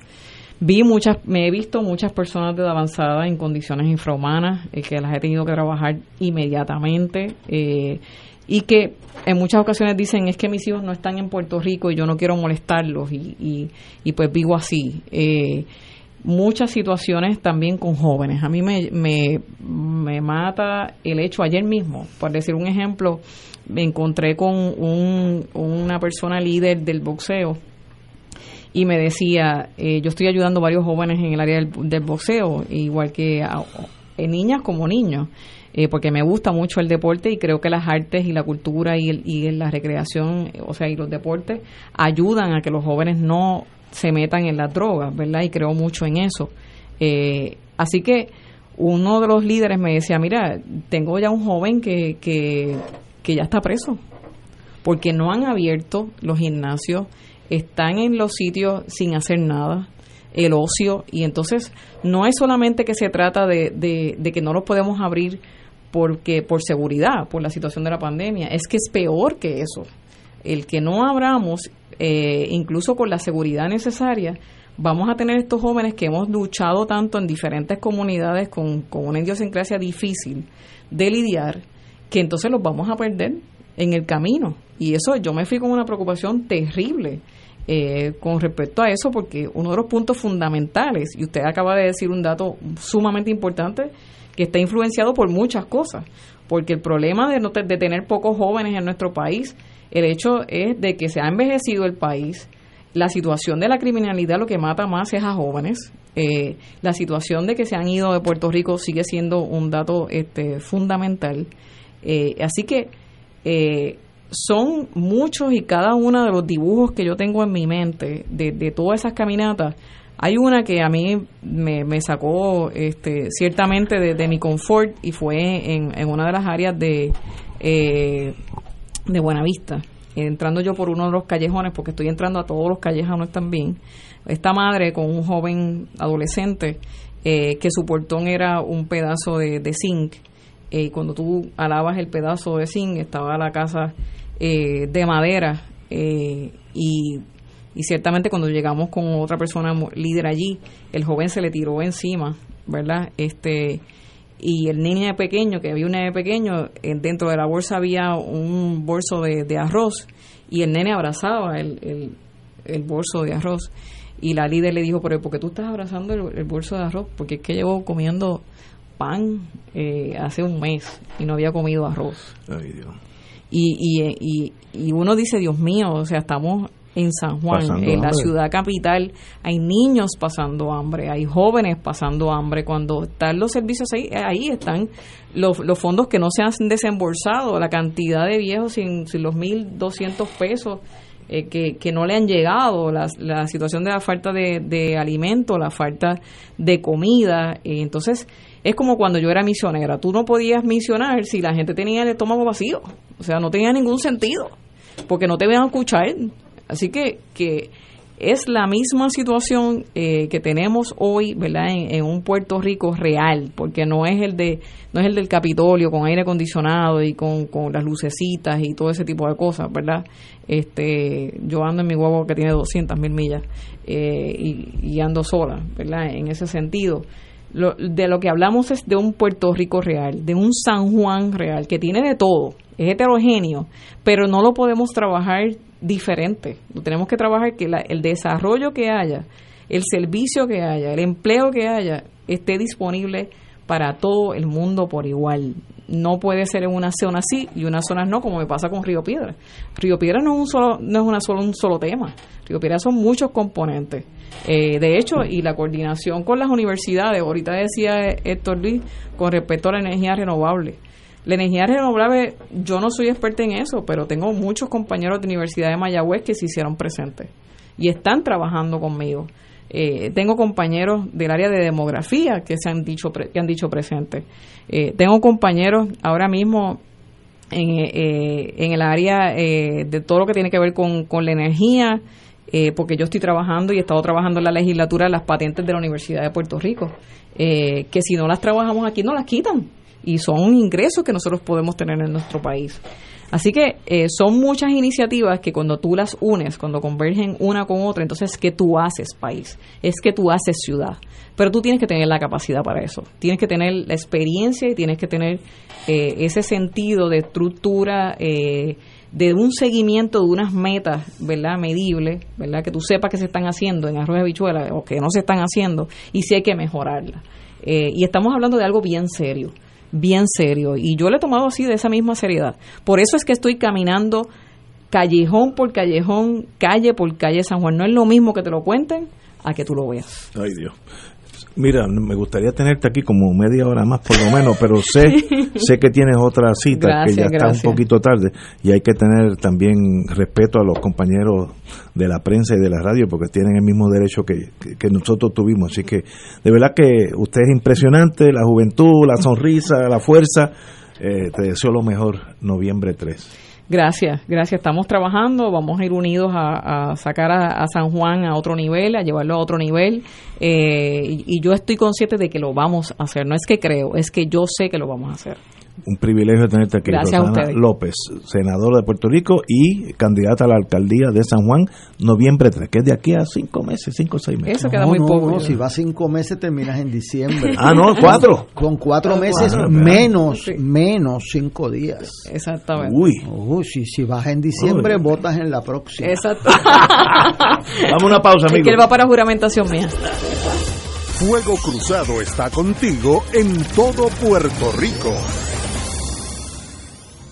Vi muchas, me he visto muchas personas de avanzada en condiciones infrahumanas, eh, que las he tenido que trabajar inmediatamente eh, y que en muchas ocasiones dicen es que mis hijos no están en Puerto Rico y yo no quiero molestarlos y, y, y pues vivo así. Eh, muchas situaciones también con jóvenes. A mí me, me, me, mata el hecho, ayer mismo, por decir un ejemplo, me encontré con un, una persona líder del boxeo y me decía, eh, yo estoy ayudando a varios jóvenes en el área del, boxeo, igual que a, niñas como niños. Eh, porque me gusta mucho el deporte y creo que las artes y la cultura y, el, y la recreación, o sea, y los deportes ayudan a que los jóvenes no se metan en las drogas, ¿verdad? Y creo mucho en eso. Eh, así que uno de los líderes me decía, mira, tengo ya un joven que, que, que ya está preso, porque no han abierto los gimnasios, están en los sitios sin hacer nada, el ocio, y entonces no es solamente que se trata de, de, de que no los podemos abrir porque por seguridad, por la situación de la pandemia, es que es peor que eso. El que no abramos eh, incluso con la seguridad necesaria, vamos a tener estos jóvenes que hemos luchado tanto en diferentes comunidades con, una idiosincrasia difícil de lidiar, que entonces los vamos a perder en el camino. Y eso yo me fui con una preocupación terrible eh, con respecto a eso, porque uno de los puntos fundamentales, y usted acaba de decir un dato sumamente importante, que está influenciado por muchas cosas, porque el problema de, no de tener pocos jóvenes en nuestro país el hecho es de que se ha envejecido el país, la situación de la criminalidad lo que mata más es a jóvenes, eh, la situación de que se han ido de Puerto Rico sigue siendo un dato este, fundamental. Eh, así que eh, son muchos y cada uno de los dibujos que yo tengo en mi mente de, de todas esas caminatas. Hay una que a mí me, me sacó este, ciertamente de, mi confort y fue en, en una de las áreas de de Buenavista, entrando yo por uno de los callejones, porque estoy entrando a todos los callejones también, esta madre con un joven adolescente eh, que su portón era un pedazo de, zinc, eh, y cuando tú alabas el pedazo de zinc estaba la casa eh, de madera, y, y ciertamente cuando llegamos con otra persona líder allí, el joven se le tiró encima, ¿verdad? Este y el niño pequeño, que había un nene pequeño, eh, dentro de la bolsa había un bolso de, arroz y el nene abrazaba el, el, bolso de arroz. Y la líder le dijo, pero ¿por qué tú estás abrazando el, bolso de arroz? Porque es que llevo comiendo pan eh, hace un mes y no había comido arroz. Y, y, y, y uno dice, Dios mío, o sea, estamos en San Juan, en la ciudad capital, hay niños pasando hambre, hay jóvenes pasando hambre. Cuando están los servicios ahí, ahí están los, los fondos que no se han desembolsado, la cantidad de viejos sin, sin los 1.200 pesos. Eh, que, que, no le han llegado, la, la situación de la falta de, de alimento, la falta de comida. Eh, entonces, es como cuando yo era misionera. Tú no podías misionar si la gente tenía el estómago vacío. O sea, no tenía ningún sentido, porque no te iban escuchar. Así que, que es la misma situación eh, que tenemos hoy, ¿verdad? En, un Puerto Rico real, porque no es el de no es el del Capitolio con aire acondicionado y con, con las lucecitas y todo ese tipo de cosas, ¿verdad? Este, yo ando en mi huevo que tiene 200 mil millas eh, y, y, ando sola, ¿verdad? En ese sentido. Lo, de lo que hablamos es de un Puerto Rico real, de un San Juan real, que tiene de todo, es heterogéneo, pero no lo podemos trabajar diferente. Tenemos que trabajar que el desarrollo que haya, el servicio que haya, el empleo que haya, esté disponible para todo el mundo por igual. No puede ser en una zona sí y una zona no, como me pasa con Río Piedra. Río Piedra no es un solo, no es una solo, un solo tema. Río Piedra son muchos componentes. Eh, de hecho, y la coordinación con las universidades, ahorita decía Héctor Luis, con respecto a la energía renovable la energía renovable, yo no soy experta en eso, pero tengo muchos compañeros de Universidad de Mayagüez que se hicieron presentes y están trabajando conmigo. Eh, tengo compañeros del área de demografía que se han dicho que han dicho presentes. Eh, tengo compañeros ahora mismo en, eh, en el área de todo lo que tiene que ver con, con la energía, porque yo estoy trabajando y he estado trabajando en la legislatura las patentes de la Universidad de Puerto Rico, que si no las trabajamos aquí no las quitan y son ingresos que nosotros podemos tener en nuestro país. Así que eh, son muchas iniciativas que cuando tú las unes, cuando convergen una con otra, entonces es que tú haces país, es que tú haces ciudad. Pero tú tienes que tener la capacidad para eso, tienes que tener la experiencia y tienes que tener eh, ese sentido de estructura, eh, de un seguimiento de unas metas, ¿verdad? Medibles, ¿verdad? Que tú sepas que se están haciendo en arroz de bichuela o que no se están haciendo y si hay que mejorarla. y estamos hablando de algo bien serio bien serio y yo lo he tomado así de esa misma seriedad. Por eso es que estoy caminando callejón por callejón, calle por calle San Juan. No es lo mismo que te lo cuenten a que tú lo veas. Ay Dios. Mira, me gustaría tenerte aquí como media hora más por lo menos, pero sé *laughs* sé que tienes otra cita que ya está un poquito tarde y hay que tener también respeto a los compañeros de la prensa y de la radio porque tienen el mismo derecho que, que, nosotros tuvimos. Así que de verdad que usted es impresionante, la juventud, la sonrisa, la fuerza. Eh, te deseo lo mejor noviembre 3. Gracias, gracias. Estamos trabajando, vamos a ir unidos a, sacar a, San Juan a otro nivel, a llevarlo a otro nivel. Eh, y yo estoy consciente de que lo vamos a hacer. No es que creo, es que yo sé que lo vamos a hacer un privilegio tenerte aquí, Gracias Rosana López, senadora de Puerto Rico y candidata a la alcaldía de San Juan, noviembre 3, que es de aquí a cinco meses, cinco o seis meses. Eso queda muy poco. si vas cinco meses terminas en diciembre. *laughs* ah, no, cuatro. Con cuatro meses menos, menos cinco días. Exactamente. Uy. Uy si, si vas en diciembre, votas en la próxima. Exacto. *laughs* Vamos a una pausa, amigo. Que él va para juramentación mía. Fuego Cruzado está contigo en todo Puerto Rico.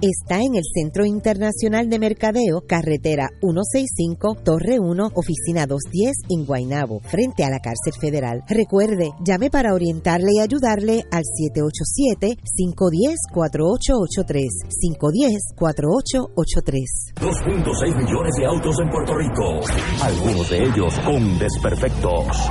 está en el Centro Internacional de Mercadeo, carretera 165, Torre 1, oficina 210 en Guaynabo, frente a la cárcel federal. Recuerde, llame para orientarle y ayudarle al 787-510-4883, 510-4883. 2.6 millones de autos en Puerto Rico, algunos de ellos con desperfectos.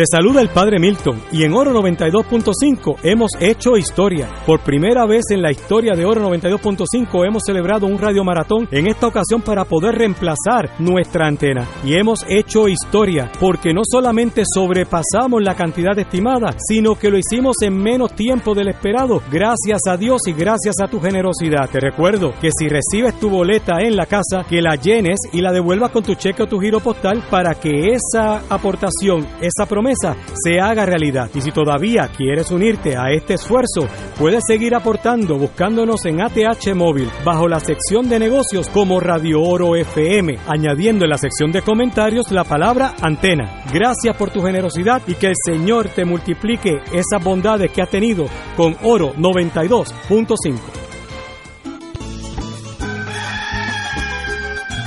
Te saluda el Padre Milton y en Oro 92.5 hemos hecho historia. Por primera vez en la historia de Oro 92.5 hemos celebrado un radio maratón en esta ocasión para poder reemplazar nuestra antena. Y hemos hecho historia porque no solamente sobrepasamos la cantidad estimada, sino que lo hicimos en menos tiempo del esperado, gracias a Dios y gracias a tu generosidad. Te recuerdo que si recibes tu boleta en la casa, que la llenes y la devuelvas con tu cheque o tu giro postal para que esa aportación, esa promesa se haga realidad. Y si todavía quieres unirte a este esfuerzo, puedes seguir aportando buscándonos en ATH Móvil bajo la sección de negocios como Radio Oro FM, añadiendo en la sección de comentarios la palabra antena. Gracias por tu generosidad y que el Señor te multiplique esas bondades que ha tenido con Oro 92.5.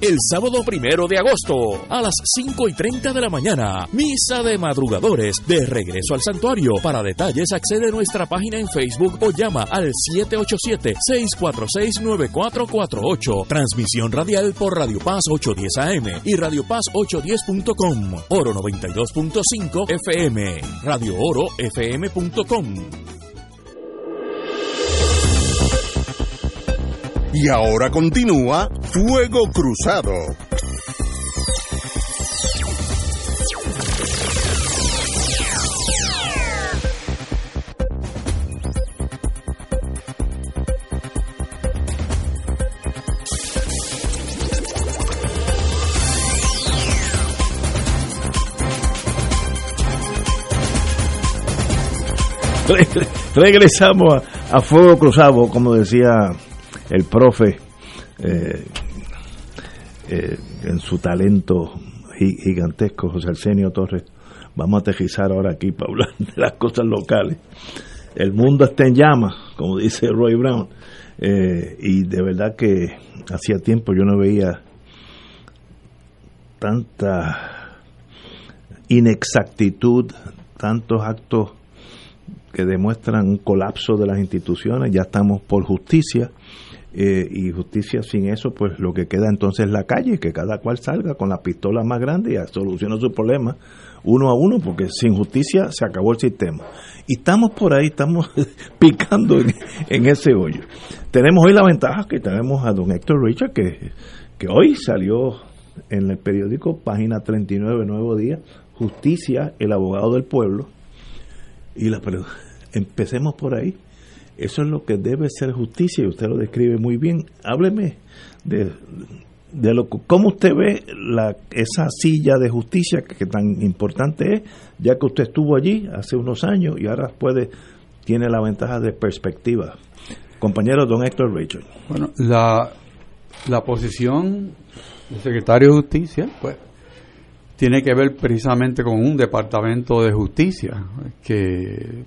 el sábado primero de agosto a las 5 y 30 de la mañana. Misa de madrugadores de regreso al santuario. Para detalles accede a nuestra página en Facebook o llama al 787-646-9448. Transmisión radial por Radio Paz 810 AM y Radio Paz 810.com. Oro 92.5 FM. Radio Oro FM.com. Y ahora continúa Fuego Cruzado. Regresamos a, Fuego Cruzado, como decía el profe, eh, eh, en su talento gigantesco, José Arsenio Torres. Vamos a aterrizar ahora aquí para hablar *laughs* de las cosas locales. El mundo está en llamas, como dice Roy Brown, eh, y de verdad que hacía tiempo yo no veía tanta inexactitud, tantos actos que demuestran un colapso de las instituciones. Ya estamos por justicia eh, y justicia sin eso, pues lo que queda entonces es la calle, que cada cual salga con la pistola más grande y solucione su problema uno a uno, porque sin justicia se acabó el sistema. Y estamos por ahí, estamos *laughs* picando en, ese hoyo. Tenemos hoy la ventaja que tenemos a don Héctor Richard, que, que hoy salió en el periódico, página 39, Nuevo Día, Justicia, el abogado del pueblo. Y la *laughs* empecemos por ahí. Eso es lo que debe ser justicia y usted lo describe muy bien. Hábleme de, de lo cómo usted ve la, esa silla de justicia que, tan importante es, ya que usted estuvo allí hace unos años y ahora puede tiene la ventaja de perspectiva. Compañero don Héctor Rachel. Bueno, la, la posición del secretario de Justicia, pues, tiene que ver precisamente con un departamento de justicia que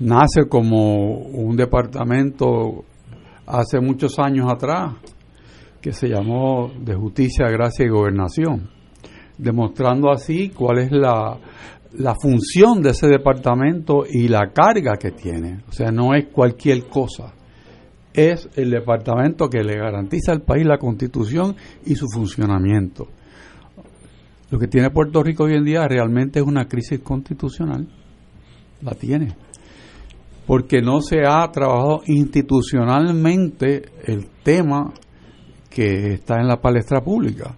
nace como un departamento hace muchos años atrás que se llamó de justicia, gracia y gobernación, demostrando así cuál es la, la función de ese departamento y la carga que tiene. O sea, no es cualquier cosa. Es el departamento que le garantiza al país la constitución y su funcionamiento. Lo que tiene Puerto Rico hoy en día realmente es una crisis constitucional. La tiene. Porque no se ha trabajado institucionalmente el tema que está en la palestra pública.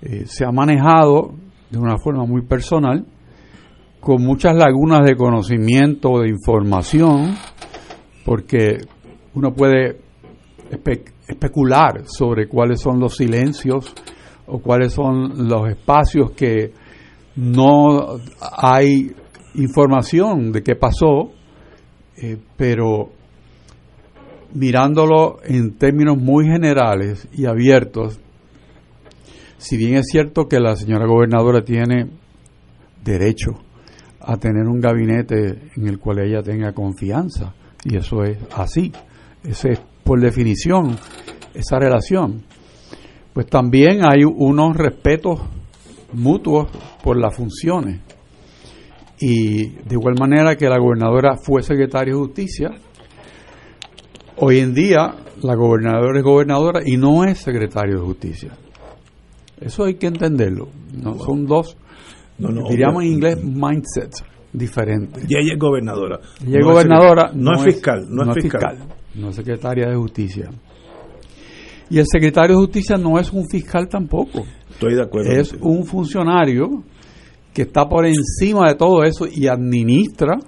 Eh, se ha manejado de una forma muy personal, con muchas lagunas de conocimiento, de información, porque uno puede especular sobre cuáles son los silencios o cuáles son los espacios que no hay información de qué pasó, eh, pero mirándolo en términos muy generales y abiertos, si bien es cierto que la señora gobernadora tiene derecho a tener un gabinete en el cual ella tenga confianza, y eso es así, ese es por definición esa relación, pues también hay unos respetos mutuos por las funciones. Y de igual manera que la gobernadora fue secretaria de justicia, Hoy en día la gobernadora es gobernadora y no es secretario de justicia. Eso hay que entenderlo. No, Son dos, diríamos en inglés, mindsets diferentes. Y ella es gobernadora. Ella es gobernadora. No, es fiscal. No, es fiscal. No es secretaria de justicia. Y el secretario de justicia no es un fiscal tampoco. Estoy de acuerdo. Es un funcionario que está por encima de todo eso y administra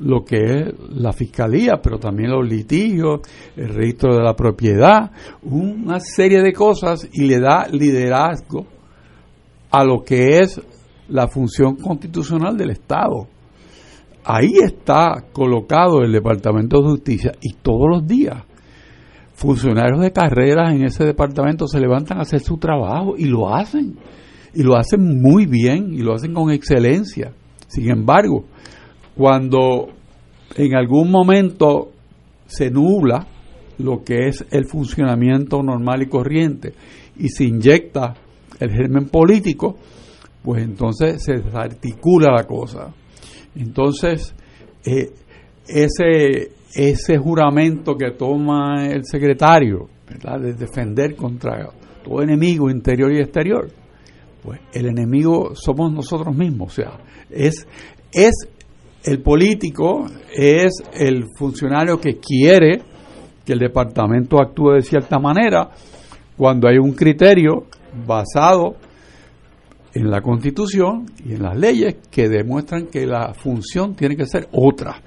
lo que es la fiscalía, pero también los litigios, el registro de la propiedad, una serie de cosas y le da liderazgo a lo que es la función constitucional del Estado. Ahí está colocado el Departamento de Justicia y todos los días funcionarios de carreras en ese departamento se levantan a hacer su trabajo y lo hacen. Y lo hacen muy bien y lo hacen con excelencia. Sin embargo, cuando en algún momento se nubla lo que es el funcionamiento normal y corriente y se inyecta el germen político, pues entonces se desarticula la cosa. Entonces, eh, ese, ese juramento que toma el secretario, ¿verdad? de defender contra todo enemigo interior y exterior, pues el enemigo somos nosotros mismos, o sea, es, es el político es el funcionario que quiere que el departamento actúe de cierta manera cuando hay un criterio basado en la constitución y en las leyes que demuestran que la función tiene que ser otra.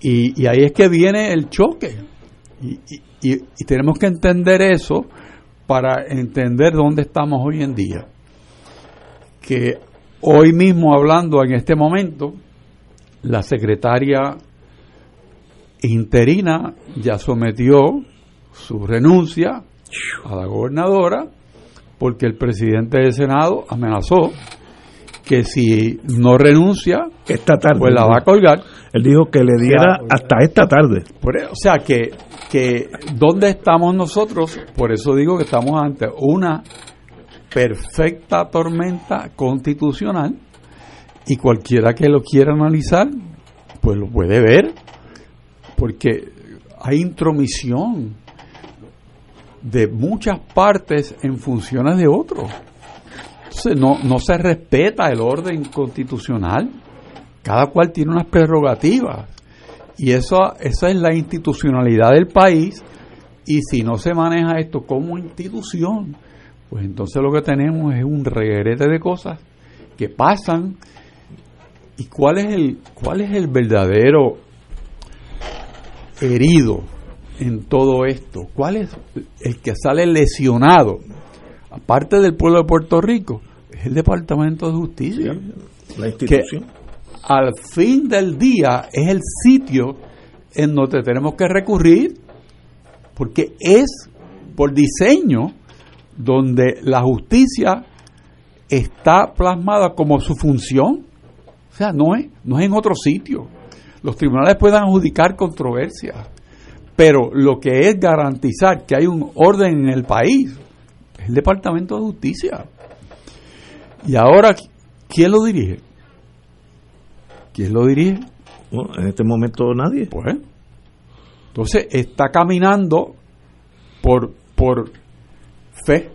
Y, ahí es que viene el choque. y tenemos que entender eso para entender dónde estamos hoy en día. Que hoy mismo hablando en este momento, la secretaria interina ya sometió su renuncia a la gobernadora porque el presidente del Senado amenazó que si no renuncia, esta tarde, pues la va a colgar. Él dijo que le diera hasta esta tarde. o sea, que, que ¿dónde estamos nosotros? Por eso digo que estamos ante una perfecta tormenta constitucional y cualquiera que lo quiera analizar, pues lo puede ver, porque hay intromisión de muchas partes en funciones de otros. No, no se respeta el orden constitucional. Cada cual tiene unas prerrogativas. Y eso, esa es la institucionalidad del país. Y si no se maneja esto como institución, pues entonces lo que tenemos es un regrete de cosas que pasan. ¿Y cuál es el, cuál es el verdadero herido en todo esto? ¿Cuál es el que sale lesionado? Aparte del pueblo de Puerto Rico, es el Departamento de Justicia. La institución. al fin del día es el sitio en donde tenemos que recurrir, porque es por diseño donde la justicia está plasmada como su función. O sea, no es, no es en otro sitio. Los tribunales pueden adjudicar controversias, pero lo que es garantizar que hay un orden en el país es el Departamento de Justicia. Y ahora, ¿quién lo dirige? ¿Quién lo dirige? No, en este momento nadie. Pues, entonces está caminando por, por fe,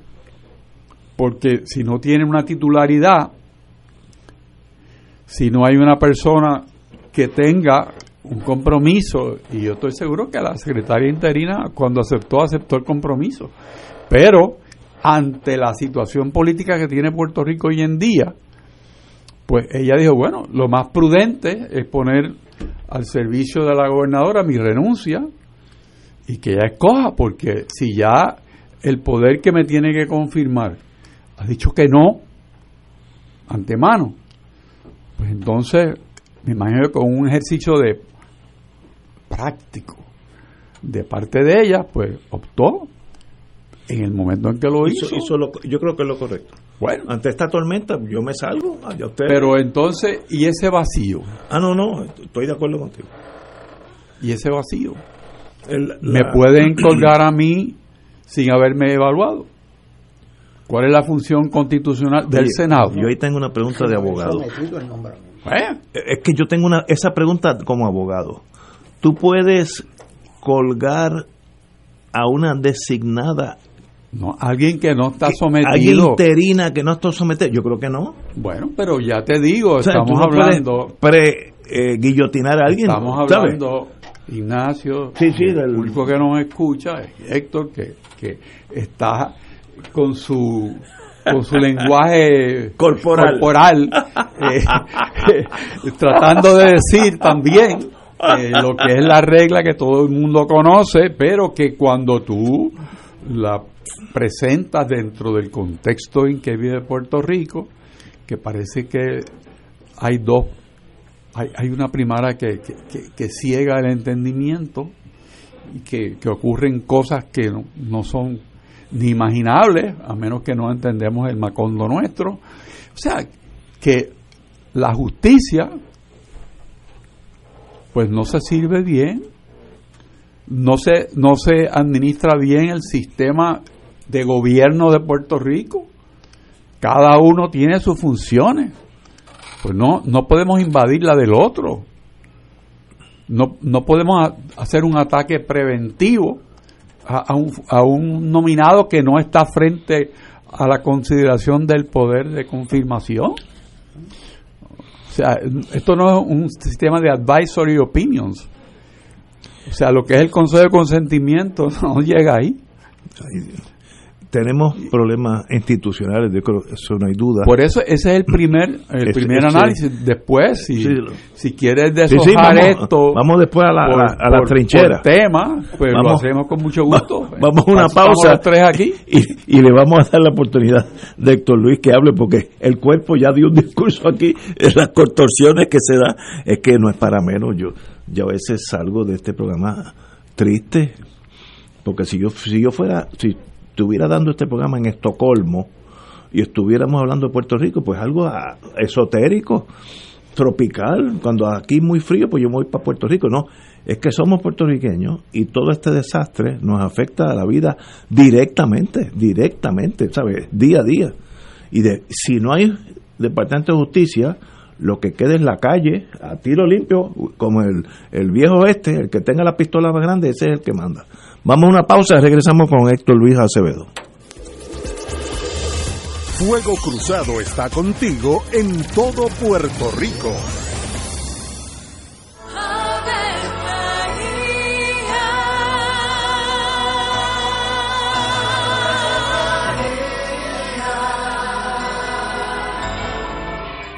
porque si no tiene una titularidad, si no hay una persona que tenga un compromiso, y yo estoy seguro que la secretaria interina cuando aceptó, aceptó el compromiso, pero ante la situación política que tiene Puerto Rico hoy en día, pues ella dijo, bueno, lo más prudente es poner al servicio de la gobernadora mi renuncia y que ella escoja, porque si ya el poder que me tiene que confirmar ha dicho que no, antemano, pues entonces me imagino que con un ejercicio de práctico de parte de ella, pues optó en el momento en que lo hizo. Hizo- hizo lo- yo creo que es lo correcto. Bueno, Ante esta tormenta, yo me salgo. allá usted. pero entonces, ¿y ese vacío? ah, no, no, estoy de acuerdo contigo. ¿Y ese vacío? El- ¿Me pueden *clears throat* colgar a mí sin haberme evaluado? ¿Cuál es la función constitucional del Oye, Senado? Yo ahí tengo una pregunta de abogado. Sometido nombramiento. Eh, Es que yo tengo una esa pregunta como abogado. ¿Tú puedes colgar a una designada no, alguien que no está alguien sometido. interina que no está sometida? Yo creo que no. Bueno, pero ya te digo, O sea, estamos no hablando, pre eh, guillotinar a alguien. estamos ¿sabes? Ignacio, Sí, sí, el público que nos escucha, es Héctor, que, que está con su con su lenguaje Corporal. corporal, eh, tratando de decir también eh, lo que es la regla que todo el mundo conoce, pero que cuando tú la presentas dentro del contexto en que vive Puerto Rico, que parece que hay dos, hay, una primera que, que, ciega el entendimiento y que, que ocurren cosas que no, no son ni imaginables, a menos que no entendemos el macondo nuestro. O sea, que la justicia pues no se sirve bien, no se, no se administra bien el sistema de gobierno de Puerto Rico. Cada uno tiene sus funciones. Pues no, no podemos invadir la del otro. No, no podemos ha- hacer un ataque preventivo a, a un, a un nominado que no está frente a la consideración del poder de confirmación. O sea, esto no es un sistema de advisory opinions. O sea, lo que es el consejo de consentimiento *laughs* no llega ahí. Tenemos problemas institucionales, yo creo, eso no hay duda. Por eso ese es el primer el primer análisis. Después, si, Sí. si quieres deshojar sí, vamos, esto vamos después a la, a la- a la por- trinchera. por tema, pues lo hacemos con mucho gusto. *laughs* Vamos a una pausa. los tres aquí. *laughs* Y, y le vamos a dar la oportunidad de Héctor Luis que hable porque el cuerpo ya dio un discurso aquí, las contorsiones que se da, es que no es para menos. Yo, yo a veces salgo de este programa triste, porque si yo, si yo fuera, si estuviera dando este programa en Estocolmo y estuviéramos hablando de Puerto Rico, pues algo ah, esotérico, tropical, cuando aquí muy frío, pues yo voy para Puerto Rico. No, es que somos puertorriqueños y todo este desastre nos afecta a la vida directamente, directamente, ¿sabes? Día a día. Y de, si no hay Departamento de Justicia, lo que queda es la calle, a tiro limpio, como el, el viejo este, el que tenga la pistola más grande, ese es el que manda. Vamos a una pausa y regresamos con Héctor Luis Acevedo. Fuego Cruzado está contigo en todo Puerto Rico.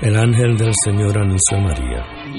El ángel del Señor anunció a María.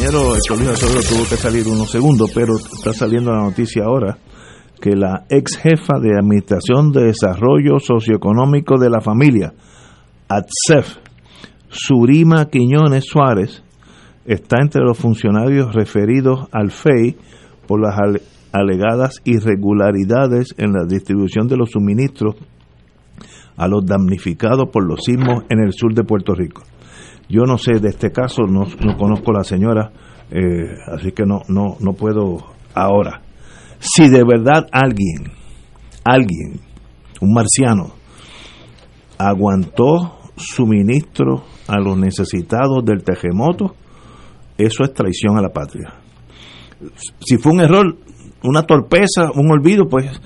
Compañero Luis Acevedo tuvo que salir unos segundos, pero está saliendo la noticia ahora que la ex jefa de Administración de Desarrollo Socioeconómico de la Familia, ATSEF, Surima Quiñones Suárez, está entre los funcionarios referidos al FEI por las ale- alegadas irregularidades en la distribución de los suministros a los damnificados por los sismos en el sur de Puerto Rico. Yo no sé de este caso, no, no conozco a la señora, eh, así que no, no, no puedo ahora. Si de verdad alguien, alguien, un marciano, aguantó suministro a los necesitados del terremoto, eso es traición a la patria. Si fue un error, una torpeza, un olvido, pues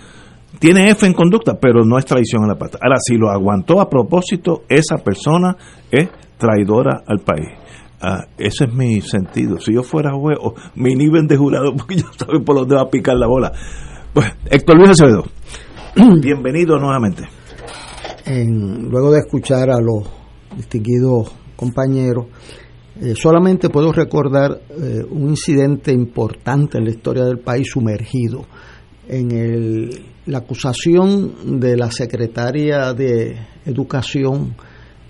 tiene F en conducta, pero no es traición a la patria. Ahora, si lo aguantó a propósito, esa persona es traidora al país. Ah, ese es mi sentido. Si yo fuera juez, o mi nivel de jurado, *laughs* porque yo sabe por dónde va a picar la bola. Pues, Héctor Luis Acevedo, *clears throat* bienvenido nuevamente. en- luego de escuchar a los distinguidos compañeros, eh, solamente puedo recordar eh, un incidente importante en la historia del país sumergido en el- la acusación de la secretaria de Educación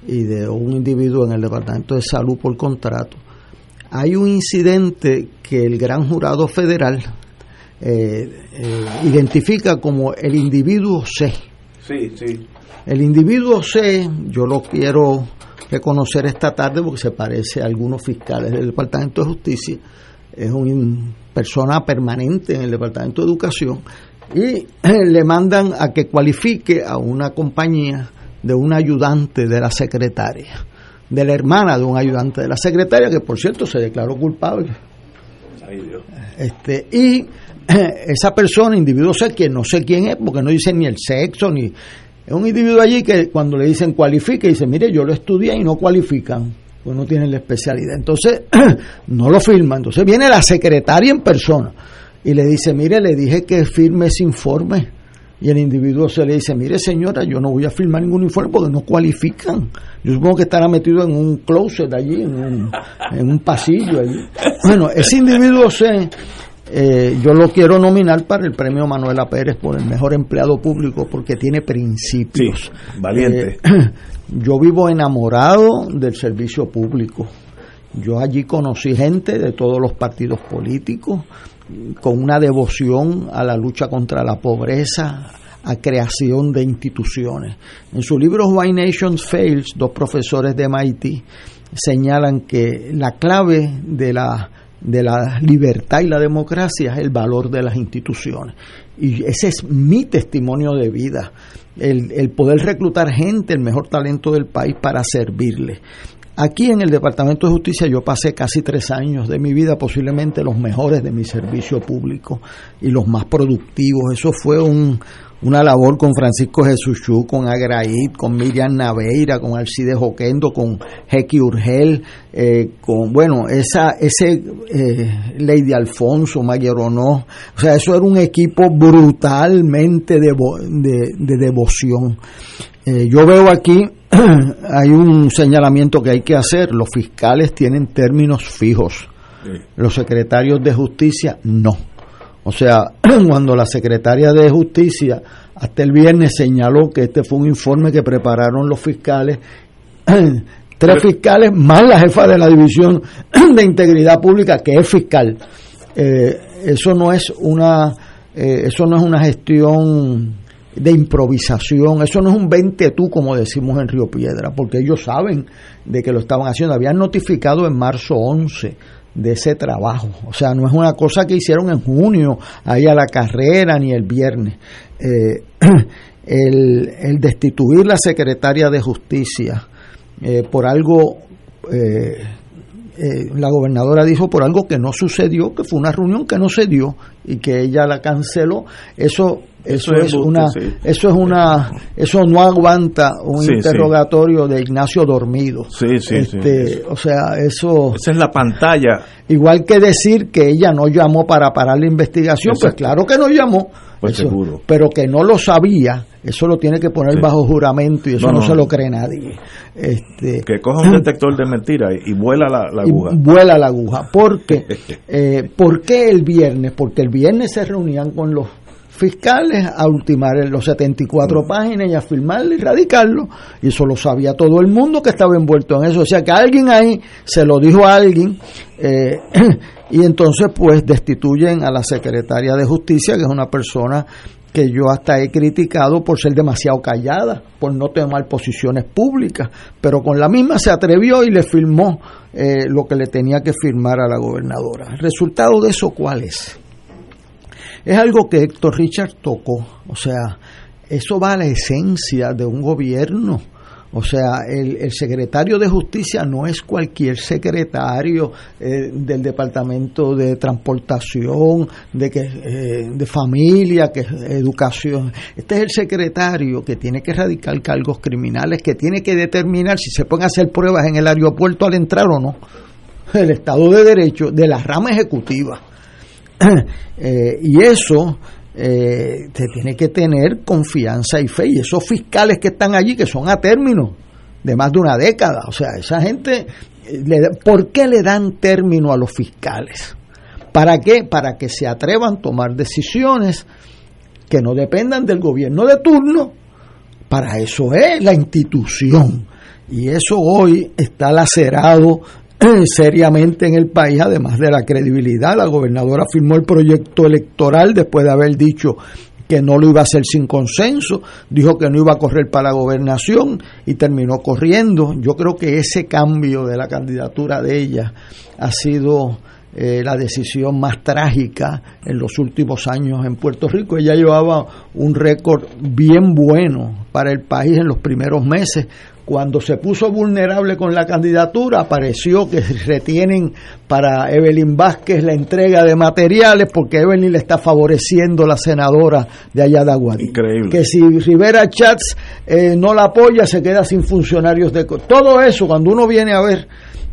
y de un individuo en el Departamento de Salud por contrato. Hay un incidente que el gran jurado federal eh, eh, identifica como el individuo C. Sí, sí. El individuo C, yo lo quiero reconocer esta tarde porque se parece a algunos fiscales del Departamento de Justicia, es una persona permanente en el Departamento de Educación y *clears throat* le mandan a que cualifique a una compañía de un ayudante de la secretaria, de la hermana de un ayudante de la secretaria, que por cierto se declaró culpable. Este, y esa persona, individuo C, que no sé quién es, porque no dice ni el sexo, ni Es un individuo allí que cuando le dicen cualifique, dice, mire, yo lo estudié y no cualifican, pues no tienen la especialidad. Entonces, *clears throat* no lo firma. Entonces viene la secretaria en persona y le dice, mire, le dije que firme ese informe. Y el individuo se le dice, mire señora, yo no voy a firmar ningún informe porque no cualifican. Yo supongo que estará metido en un closet allí, en un, en un pasillo allí. Bueno, ese individuo se, eh, yo lo quiero nominar para el premio Manuela Pérez por el mejor empleado público porque tiene principios. valiente. Eh, *clears throat* yo vivo enamorado del servicio público. Yo allí conocí gente de todos los partidos políticos con una devoción a la lucha contra la pobreza, a creación de instituciones. En su libro Why Nations Fails, dos profesores de MIT señalan que la clave de la de la libertad y la democracia es el valor de las instituciones. Y ese es mi testimonio de vida, el, el, poder reclutar gente, el mejor talento del país para servirle. Aquí en el Departamento de Justicia yo pasé casi tres años de mi vida, posiblemente los mejores de mi servicio público y los más productivos. Eso fue un, una labor con Francisco Jesús Chu, con Agraid, con Miriam Naveira, con Alcides Joquendo, con Jequi Urgel, eh, con, bueno, esa, ese eh, Lady Alfonso, Mayeronó, o sea, eso era un equipo brutalmente de, de, devoción. Eh, yo veo aquí, *clears throat* hay un señalamiento que hay que hacer, los fiscales tienen términos fijos, los secretarios de justicia no. O sea, *clears throat* cuando la secretaria de Justicia hasta el viernes señaló que este fue un informe que prepararon los fiscales, *clears throat* tres fiscales más la jefa de la División de Integridad Pública, que es fiscal. Eh, eso no es una eh, eso no es una gestión de improvisación, eso no es un 20 tú como decimos en Río Piedra, porque ellos saben de que lo estaban haciendo, habían notificado en marzo 11 de ese trabajo. O sea, no es una cosa que hicieron en junio, ahí a la carrera, ni el viernes. Eh, *clears throat* el, destituir la secretaria de justicia eh, por algo, eh, la gobernadora dijo por algo que no sucedió, que fue una reunión que no se dio y que ella la canceló, eso eso, es, una eso es una eso no aguanta un interrogatorio de Ignacio dormido. Sí, sí, este, o sea eso esa es la pantalla. Igual que decir que ella no llamó para parar la investigación pues claro que no llamó. Pues seguro. pero que no lo sabía eso lo tiene que poner bajo juramento y eso no, se lo cree nadie. Este que coja un *clears throat* detector de mentiras y, vuela la, aguja. vuela la aguja. Porque *laughs* eh, ¿por qué el viernes? porque el viernes se reunían con los fiscales a ultimar los 74 mm. páginas y a firmarlo y radicarlo. Y eso lo sabía todo el mundo que estaba envuelto en eso. O sea que alguien ahí se lo dijo a alguien eh, *clears throat* y entonces pues destituyen a la secretaria de justicia, que es una persona que yo hasta he criticado por ser demasiado callada, por no tomar posiciones públicas, pero con la misma se atrevió y le firmó eh, lo que le tenía que firmar a la gobernadora. ¿El resultado de eso cuál es? Es algo que Héctor Richard tocó, o sea, eso va a la esencia de un gobierno. O sea, el, secretario de Justicia no es cualquier secretario eh, del Departamento de Transportación, de, que, eh, de Familia, que Educación. Este es el secretario que tiene que erradicar cargos criminales, que tiene que determinar si se pueden hacer pruebas en el aeropuerto al entrar o no. El Estado de Derecho de la rama ejecutiva. *clears throat* Eh, y eso eh, te tiene que tener confianza y fe. Y esos fiscales que están allí, que son a término de más de una década, o sea, esa gente, eh, ¿por qué le dan término a los fiscales? ¿Para qué? Para que se atrevan a tomar decisiones que no dependan del gobierno de turno. Para eso es la institución. Y eso hoy está lacerado *clears throat* seriamente en el país, además de la credibilidad. La gobernadora firmó el proyecto electoral después de haber dicho que no lo iba a hacer sin consenso, dijo que no iba a correr para la gobernación y terminó corriendo. Yo creo que ese cambio de la candidatura de ella ha sido eh, la decisión más trágica en los últimos años en Puerto Rico. Ella llevaba un récord bien bueno para el país en los primeros meses. Cuando se puso vulnerable con la candidatura, apareció que retienen para Evelyn Vázquez la entrega de materiales porque Evelyn le está favoreciendo la senadora de allá de Aguadilla. Increíble. Que si Rivera Chats eh, no la apoya, se queda sin funcionarios de... Todo eso, cuando uno viene a ver,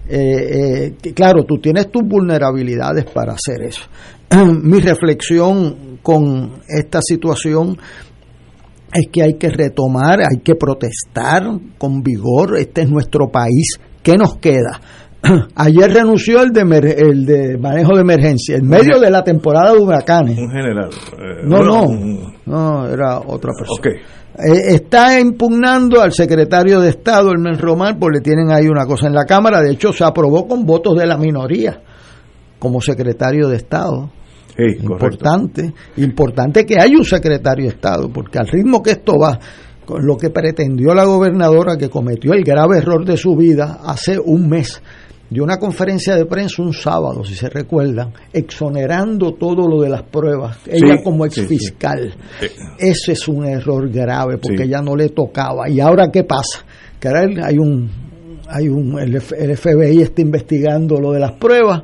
eh, eh, claro, tú tienes tus vulnerabilidades para hacer eso. *clears throat* Mi reflexión con esta situación es que hay que retomar, hay que protestar con vigor. Este es nuestro país. ¿Qué nos queda? *clears throat* Ayer renunció el de, el de manejo de emergencia, en medio de la temporada de huracanes. Un general. eh, No, no, un- no, era otra persona. Eh, está impugnando al secretario de Estado, el Román, porque le tienen ahí una cosa en la Cámara. De hecho, se aprobó con votos de la minoría como secretario de Estado. Sí, correcto. Importante, importante que haya un secretario de Estado, porque al ritmo que esto va, con lo que pretendió la gobernadora que cometió el grave error de su vida hace un mes, dio una conferencia de prensa un sábado, si se recuerdan, exonerando todo lo de las pruebas, ella Sí, como sí, sí. exfiscal. Eh, Ese es un error grave porque ya no le tocaba. ¿Y ahora qué pasa? Que ahora hay un, hay un, el, F- el FBI está investigando lo de las pruebas,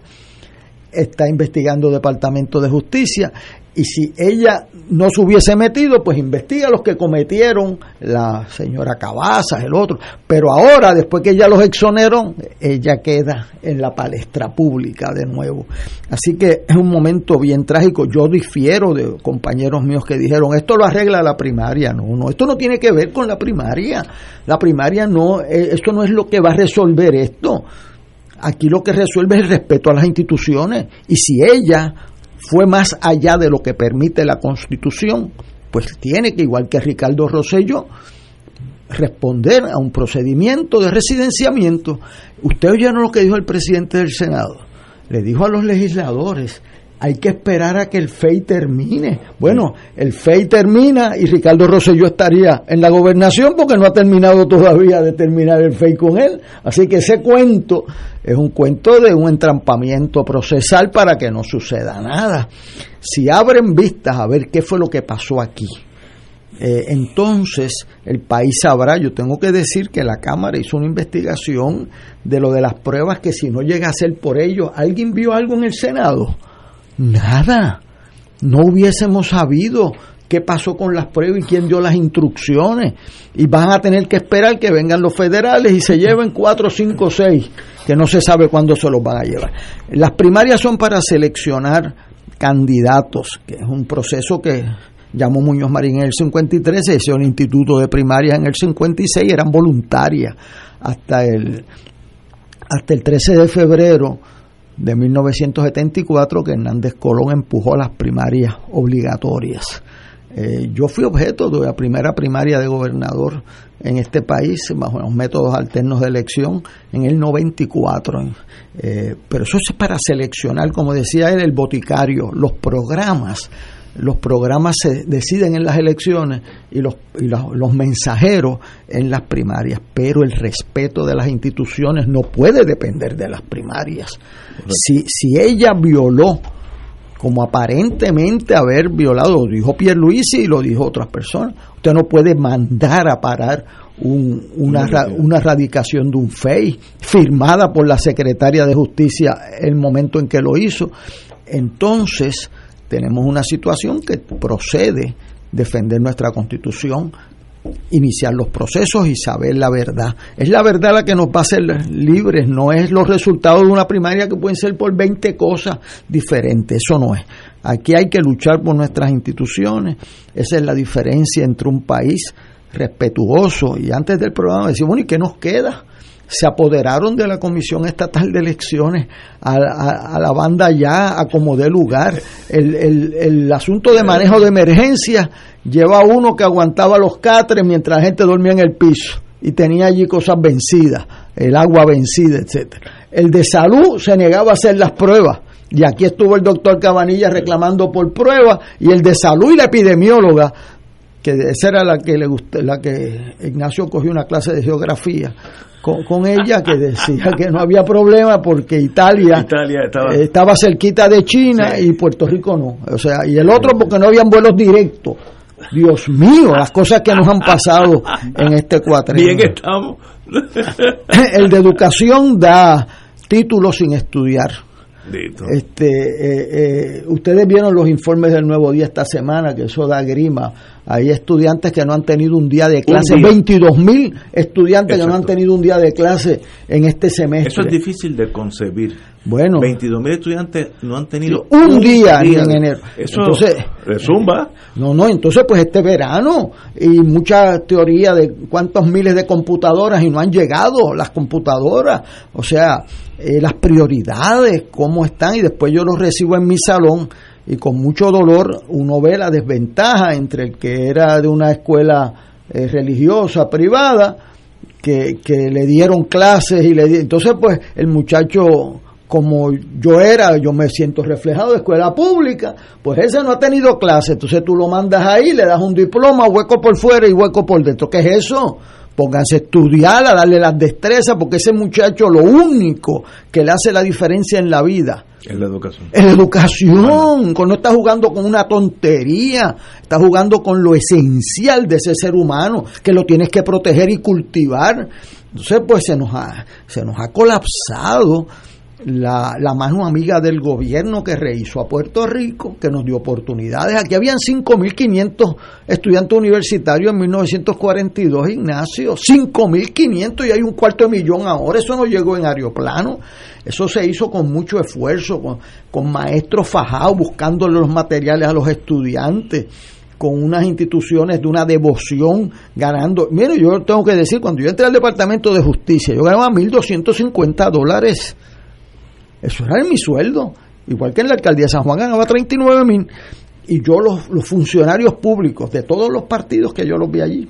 está investigando Departamento de Justicia y si ella no se hubiese metido, pues investiga los que cometieron la señora Cabazas, el otro. Pero ahora, después que ella los exoneró, ella queda en la palestra pública de nuevo. Así que es un momento bien trágico. Yo difiero de compañeros míos que dijeron, esto lo arregla la primaria. No, no, esto no tiene que ver con la primaria. La primaria no, eh, esto no es lo que va a resolver esto. Aquí lo que resuelve es el respeto a las instituciones. Y si ella fue más allá de lo que permite la Constitución, pues tiene que, igual que Ricardo Rosselló, responder a un procedimiento de residenciamiento. Usted oyeron lo que dijo el presidente del Senado. Le dijo a los legisladores, hay que esperar a que el FEI termine. Bueno, el FEI termina y Ricardo Rosselló estaría en la gobernación porque no ha terminado todavía de terminar el FEI con él. Así que ese cuento es un cuento de un entrampamiento procesal para que no suceda nada. Si abren vistas a ver qué fue lo que pasó aquí, eh, entonces el país sabrá, yo tengo que decir que la Cámara hizo una investigación de lo de las pruebas que si no llega a ser por ellos, ¿alguien vio algo en el Senado? Nada. No hubiésemos sabido qué pasó con las pruebas y quién dio las instrucciones. Y van a tener que esperar que vengan los federales y se lleven cuatro, cinco, seis, que no se sabe cuándo se los van a llevar. Las primarias son para seleccionar candidatos, que es un proceso que llamó Muñoz Marín en el 53, se hizo un instituto de primarias en el 56, eran voluntarias hasta el, hasta el 13 de febrero de 1974 que Hernández Colón empujó las primarias obligatorias. Eh, yo fui objeto de la primera primaria de gobernador en este país bajo los métodos alternos de elección en el 94. Eh, pero eso es para seleccionar, como decía él, el boticario, los programas. Los programas se deciden en las elecciones y los, y los, los mensajeros en las primarias, pero el respeto de las instituciones no puede depender de las primarias. Si, si ella violó como aparentemente haber violado, lo dijo Pierluisi y lo dijo otras personas. Usted no puede mandar a parar un, una, ra- una radicación de un FEI firmada por la secretaria de Justicia el momento en que lo hizo. Entonces, tenemos una situación que procede defender nuestra constitución, iniciar los procesos y saber la verdad. Es la verdad la que nos va a hacer libres, no es los resultados de una primaria que pueden ser por 20 cosas diferentes, eso no es. Aquí hay que luchar por nuestras instituciones, esa es la diferencia entre un país respetuoso y antes del programa decimos, bueno, ¿y qué nos queda? Se apoderaron de la Comisión Estatal de Elecciones a, la banda ya a como dé lugar. El, el- el asunto de manejo de emergencia lleva a uno que aguantaba los catres mientras la gente dormía en el piso y tenía allí cosas vencidas, el agua vencida, etcétera. El de salud se negaba a hacer las pruebas. Y aquí estuvo el doctor Cabanilla reclamando por pruebas y el de salud y la epidemióloga que esa era la que le gustó, la que Ignacio cogió una clase de geografía con, ella que decía que no había problema porque Italia, estaba... cerquita de China y Puerto Rico no. O sea, y el otro porque no habían vuelos directos. Dios mío, las cosas que nos han pasado en este cuatrenio. Bien estamos. *laughs* El de educación da títulos sin estudiar. Este, eh, eh, ustedes vieron los informes del Nuevo Día esta semana, que eso da grima hay estudiantes que no han tenido un día de clase, 22 mil estudiantes que no han tenido un día de clase en este semestre. Eso es difícil de concebir. Bueno, 22 mil estudiantes no han tenido un, día, en enero. Eso entonces, resumba. No, no, entonces pues este verano y mucha teoría de cuántos miles de computadoras y no han llegado las computadoras. O sea, eh, las prioridades, cómo están y después yo los recibo en mi salón y con mucho dolor uno ve la desventaja entre el que era de una escuela eh, religiosa privada que, que, le dieron clases y le entonces pues el muchacho como yo era, yo me siento reflejado de escuela pública, pues ese no ha tenido clases, entonces tú lo mandas ahí, le das un diploma, hueco por fuera y hueco por dentro. ¿Qué es eso? Pónganse a estudiar, a darle las destrezas, porque ese muchacho lo único que le hace la diferencia en la vida es la educación. Es la educación, no está jugando con una tontería, está jugando con lo esencial de ese ser humano, que lo tienes que proteger y cultivar. Entonces, pues se nos ha, se nos ha colapsado la, mano amiga del gobierno que rehizo a Puerto Rico, que nos dio oportunidades. Aquí habían 5.500 estudiantes universitarios en 1942, Ignacio. 5.500 y hay un cuarto de millón ahora. Eso no llegó en aeroplano. Eso se hizo con mucho esfuerzo, con, con maestros fajados buscándole los materiales a los estudiantes con unas instituciones de una devoción ganando. Mire, yo tengo que decir, cuando yo entré al Departamento de Justicia, yo ganaba 1.250 dólares eso era mi sueldo. Igual que en la alcaldía de San Juan ganaba 39 mil. Y yo, los, los, funcionarios públicos de todos los partidos que yo los vi allí,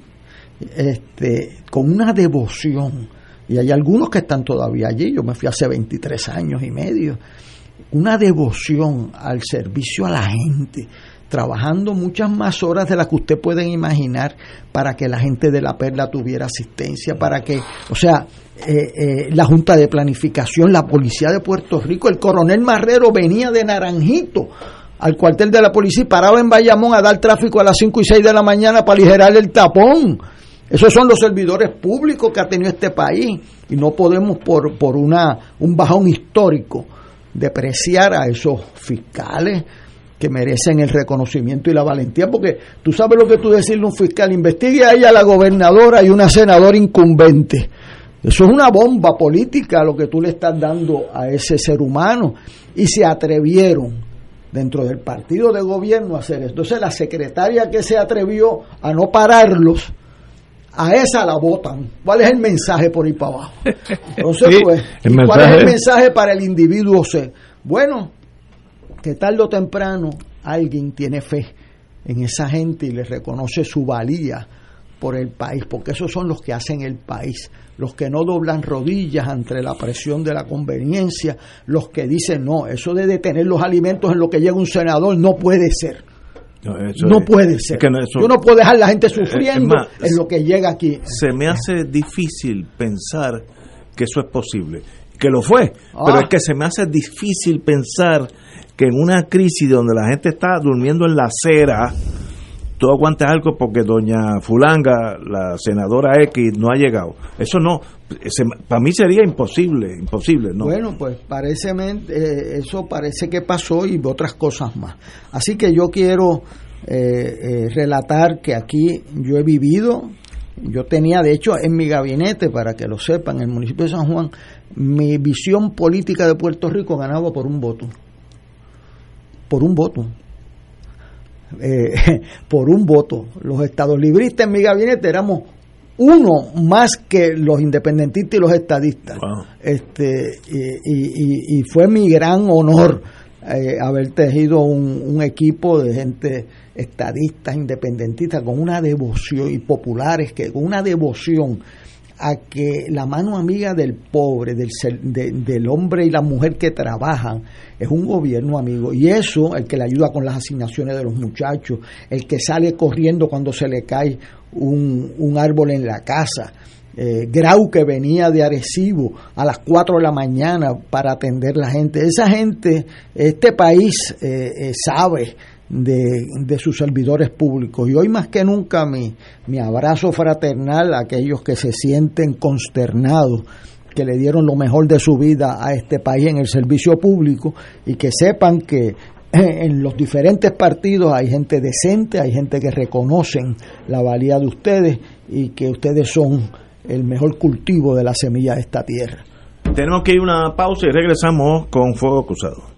este, con una devoción. Y hay algunos que están todavía allí. Yo me fui hace 23 años y medio. Una devoción al servicio a la gente trabajando muchas más horas de las que usted puede imaginar para que la gente de la perla tuviera asistencia, para que, o sea, eh, eh, la Junta de Planificación, la Policía de Puerto Rico, el coronel Marrero venía de Naranjito al cuartel de la policía y paraba en Bayamón a dar tráfico a las 5 y 6 de la mañana para aligerar el tapón. Esos son los servidores públicos que ha tenido este país y no podemos por, por una, un bajón histórico depreciar a esos fiscales, que merecen el reconocimiento y la valentía, porque tú sabes lo que tú decirle a un fiscal, investigue a ella la gobernadora y una senadora incumbente. Eso es una bomba política lo que tú le estás dando a ese ser humano. Y se atrevieron dentro del partido de gobierno a hacer eso. Entonces la secretaria que se atrevió a no pararlos, a esa la votan. ¿Cuál es el mensaje por ahí para abajo? *laughs* Entonces, pues, ¿cuál es el mensaje para el individuo C? Bueno, que tarde o temprano alguien tiene fe en esa gente y le reconoce su valía por el país, porque esos son los que hacen el país, los que no doblan rodillas ante la presión de la conveniencia, los que dicen, no, eso de detener los alimentos en lo que llega un senador no puede ser. No, puede ser. Yo no puedo dejar a la gente sufriendo en lo que llega aquí. Se me hace difícil pensar que eso es posible. Que lo fue, pero ah. es que se me hace difícil pensar que en una crisis donde la gente está durmiendo en la acera, tú aguantes algo porque doña Fulanga, la senadora X, no ha llegado. Eso no, para mí sería imposible, imposible, ¿no? Bueno, pues eh, eso parece que pasó y otras cosas más. Así que yo quiero eh, eh, relatar que aquí yo he vivido, yo tenía de hecho en mi gabinete, para que lo sepan, en el municipio de San Juan, mi visión política de Puerto Rico ganaba por un voto por un voto. Eh, *laughs* por un voto. Los estados libristas en mi gabinete éramos uno más que los independentistas y los estadistas. Este, y, fue mi gran honor eh, haber tejido un, un, equipo de gente estadista, independentista, con una devoción, y populares, que con una devoción a que la mano amiga del pobre, del, del hombre y la mujer que trabajan, es un gobierno amigo. Y eso, el que le ayuda con las asignaciones de los muchachos, el que sale corriendo cuando se le cae un, un árbol en la casa, eh, Grau que venía de Arecibo a las 4 de la mañana para atender la gente. Esa gente, este país eh, eh, sabe de, sus servidores públicos. Y hoy más que nunca mi, mi abrazo fraternal a aquellos que se sienten consternados que le dieron lo mejor de su vida a este país en el servicio público y que sepan que en los diferentes partidos hay gente decente, hay gente que reconocen la valía de ustedes y que ustedes son el mejor cultivo de la semilla de esta tierra. Tenemos que ir a una pausa y regresamos con Fuego Cruzado.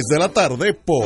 de la tarde por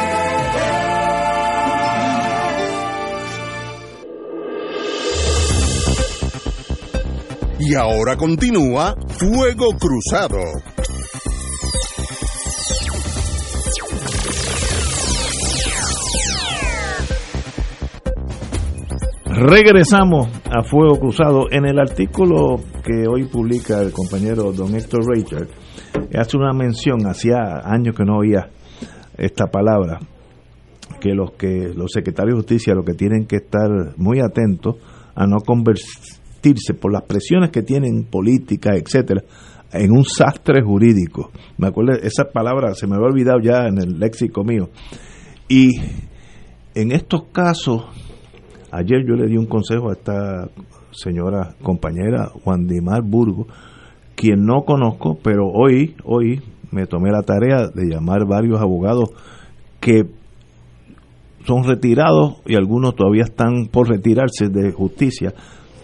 Y ahora continúa Fuego Cruzado. Regresamos a Fuego Cruzado. En el artículo que hoy publica el compañero don Héctor Richard, hace una mención, hacía años que no oía esta palabra, que los que los secretarios de justicia lo que tienen que estar muy atentos a no por las presiones que tienen políticas, etcétera, en un sastre jurídico. Me acuerdo, esa palabra se me había olvidado ya en el léxico mío. Y en estos casos, ayer yo le di un consejo a esta señora compañera Juan Dimar Burgo, quien no conozco, pero hoy, hoy me tomé la tarea de llamar varios abogados que son retirados y algunos todavía están por retirarse de justicia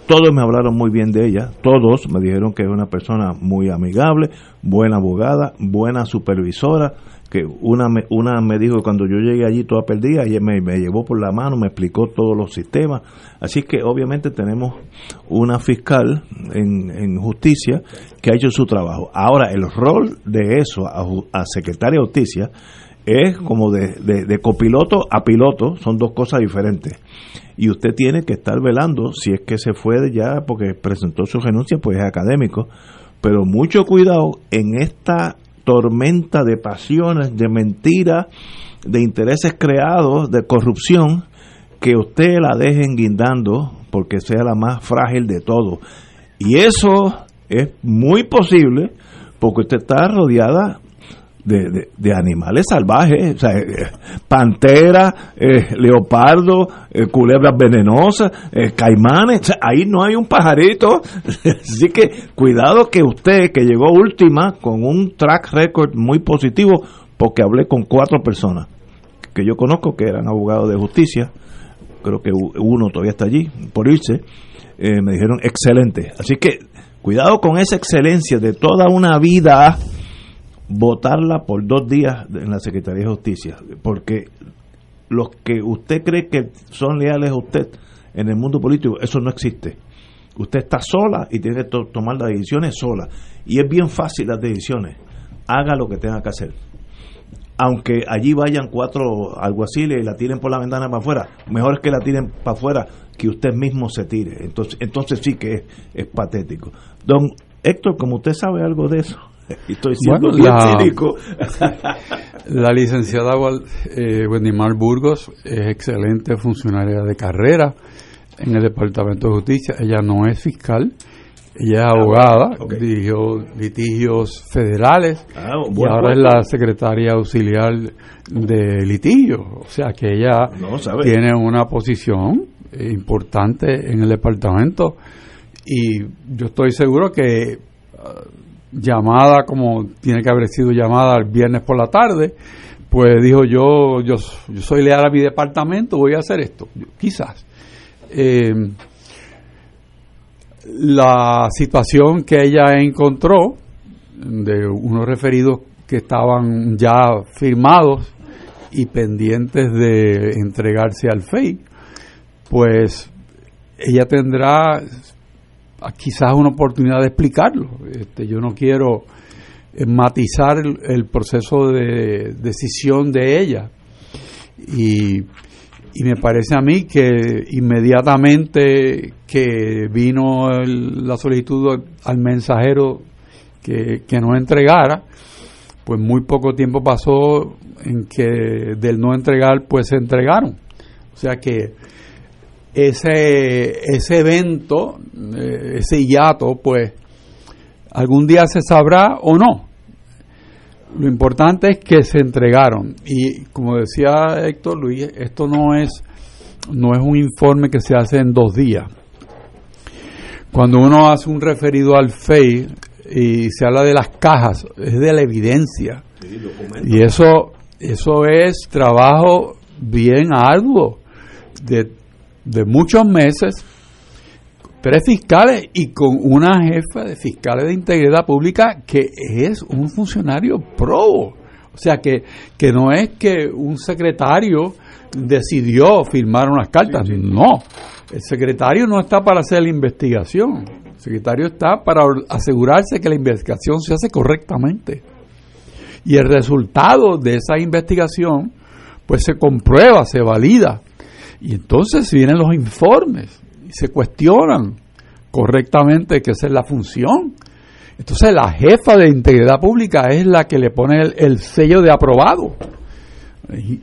todos me hablaron muy bien de ella, todos me dijeron que es una persona muy amigable, buena abogada, buena supervisora, que una me, una me dijo que cuando yo llegué allí toda perdida, ella me, me llevó por la mano, me explicó todos los sistemas, así que obviamente tenemos una fiscal en, en justicia que ha hecho su trabajo. Ahora, el rol de eso a, a secretaria de justicia es como de, de copiloto a piloto, son dos cosas diferentes y usted tiene que estar velando si es que se fue ya porque presentó su renuncia, pues es académico. Pero mucho cuidado en esta tormenta de pasiones, de mentiras, de intereses creados, de corrupción, que usted la dejen guindando porque sea la más frágil de todo. Y eso es muy posible porque usted está rodeada de, de, animales salvajes, o sea, eh, pantera, eh, leopardo, eh, culebras venenosas, caimanes, ahí no hay un pajarito, *laughs* así que cuidado que usted que llegó última con un track record muy positivo, porque hablé con cuatro personas que yo conozco que eran abogados de justicia, creo que uno todavía está allí por irse, me dijeron excelente, así que cuidado con esa excelencia de toda una vida votarla por dos días en la Secretaría de Justicia, porque los que usted cree que son leales a usted en el mundo político, eso no existe. Usted está sola y tiene que tomar las decisiones sola. Y es bien fácil las decisiones. Haga lo que tenga que hacer. Aunque allí vayan cuatro alguaciles y la tiren por la ventana para afuera, mejor es que la tiren para afuera que usted mismo se tire. Entonces, entonces sí que es, es patético. Don Héctor, como usted sabe algo de eso, *laughs* Estoy siendo la, *laughs* la licenciada eh, Wendimar Burgos es excelente funcionaria de carrera en el Departamento de Justicia. Ella no es fiscal, ella es ah, abogada, dirigió litigios federales ah, y ahora es la secretaria auxiliar de litigio. O sea que ella tiene una posición importante en el departamento y yo estoy seguro que llamada como tiene que haber sido llamada el viernes por la tarde, pues dijo yo, yo, yo soy leal a mi departamento, voy a hacer esto, quizás. Eh, la situación que ella encontró de unos referidos que estaban ya firmados y pendientes de entregarse al FEI, pues ella tendrá quizás una oportunidad de explicarlo. Este, yo no quiero eh, matizar el, proceso de decisión de ella. Y, me parece a mí que inmediatamente que vino la solicitud al mensajero que, que no entregara, pues muy poco tiempo pasó en que del no entregar pues se entregaron. O sea que ese, ese evento, eh, ese hiato, pues algún día se sabrá o no. Lo importante es que se entregaron. Y como decía Héctor Luis, esto no es, no es un informe que se hace en dos días. Cuando uno hace un referido al FEI y se habla de las cajas, es de la evidencia. y eso, eso es trabajo bien arduo de de muchos meses, tres fiscales y con una jefa de fiscales de integridad pública que es un funcionario pro. O sea, que, que no es que un secretario decidió firmar unas cartas, no. El secretario no está para hacer la investigación. El secretario está para asegurarse que la investigación se hace correctamente. Y el resultado de esa investigación, pues se comprueba, se valida y entonces vienen los informes y se cuestionan correctamente que esa es la función. Entonces la jefa de integridad pública es la que le pone el, sello de aprobado.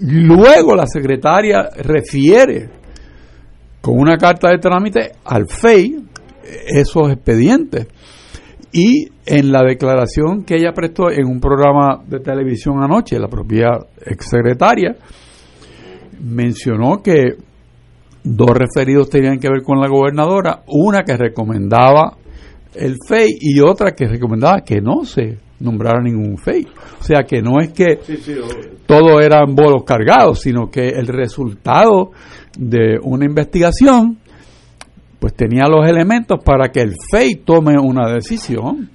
Luego la secretaria refiere con una carta de trámite al FEI esos expedientes. Y en la declaración que ella prestó en un programa de televisión anoche, la propia exsecretaria, mencionó que dos referidos tenían que ver con la gobernadora, una que recomendaba el FEI y otra que recomendaba que no se nombrara ningún FEI. O sea que no es que todo eran bolos cargados, sino que el resultado de una investigación pues tenía los elementos para que el FEI tome una decisión.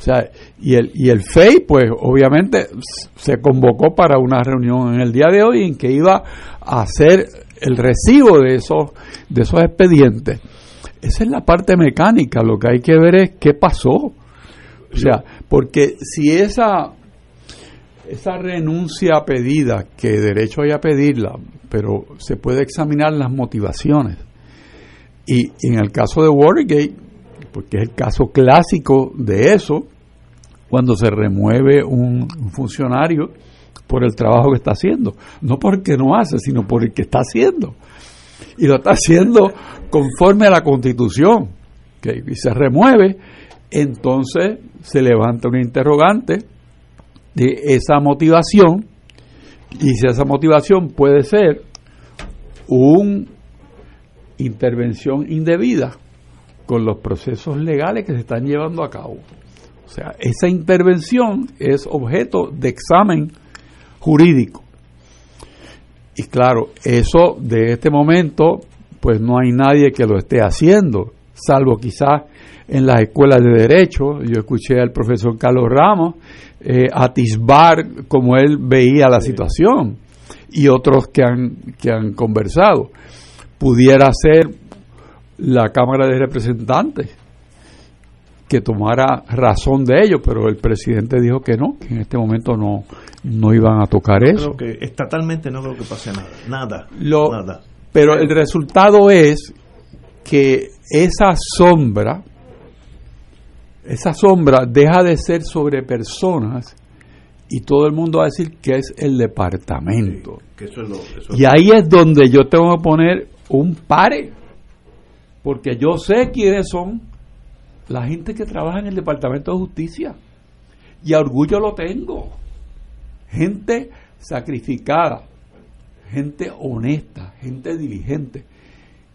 O sea, y el, y el FEI, pues obviamente se convocó para una reunión en el día de hoy en que iba a hacer el recibo de esos, de esos expedientes. Esa es la parte mecánica, lo que hay que ver es qué pasó. O sea, porque si esa, esa renuncia pedida, que derecho hay a pedirla, pero se puede examinar las motivaciones. Y en el caso de Watergate, porque es el caso clásico de eso, cuando se remueve un, funcionario por el trabajo que está haciendo. No porque no hace, sino por el que está haciendo. Y lo está haciendo conforme a la constitución. que Y se remueve, entonces se levanta un interrogante de esa motivación y si esa motivación puede ser una intervención indebida con los procesos legales que se están llevando a cabo. O sea, esa intervención es objeto de examen jurídico. Y claro, eso de este momento, pues no hay nadie que lo esté haciendo, salvo quizás en las escuelas de derecho. Yo escuché al profesor Carlos Ramos eh, atisbar como él veía la situación y otros que han, que han conversado. Pudiera ser la Cámara de Representantes que tomara razón de ello, pero el presidente dijo que no, que en este momento no, no iban a tocar eso. Creo que estatalmente no creo que pase nada, nada, Lo- nada. Pero el resultado es que esa sombra, esa sombra deja de ser sobre personas y todo el mundo va a decir que es el departamento. Que eso es lo- eso es Y ahí es donde yo tengo que poner un pare, porque yo sé quiénes son la gente que trabaja en el Departamento de Justicia. Y orgullo lo tengo. Gente sacrificada, gente honesta, gente diligente.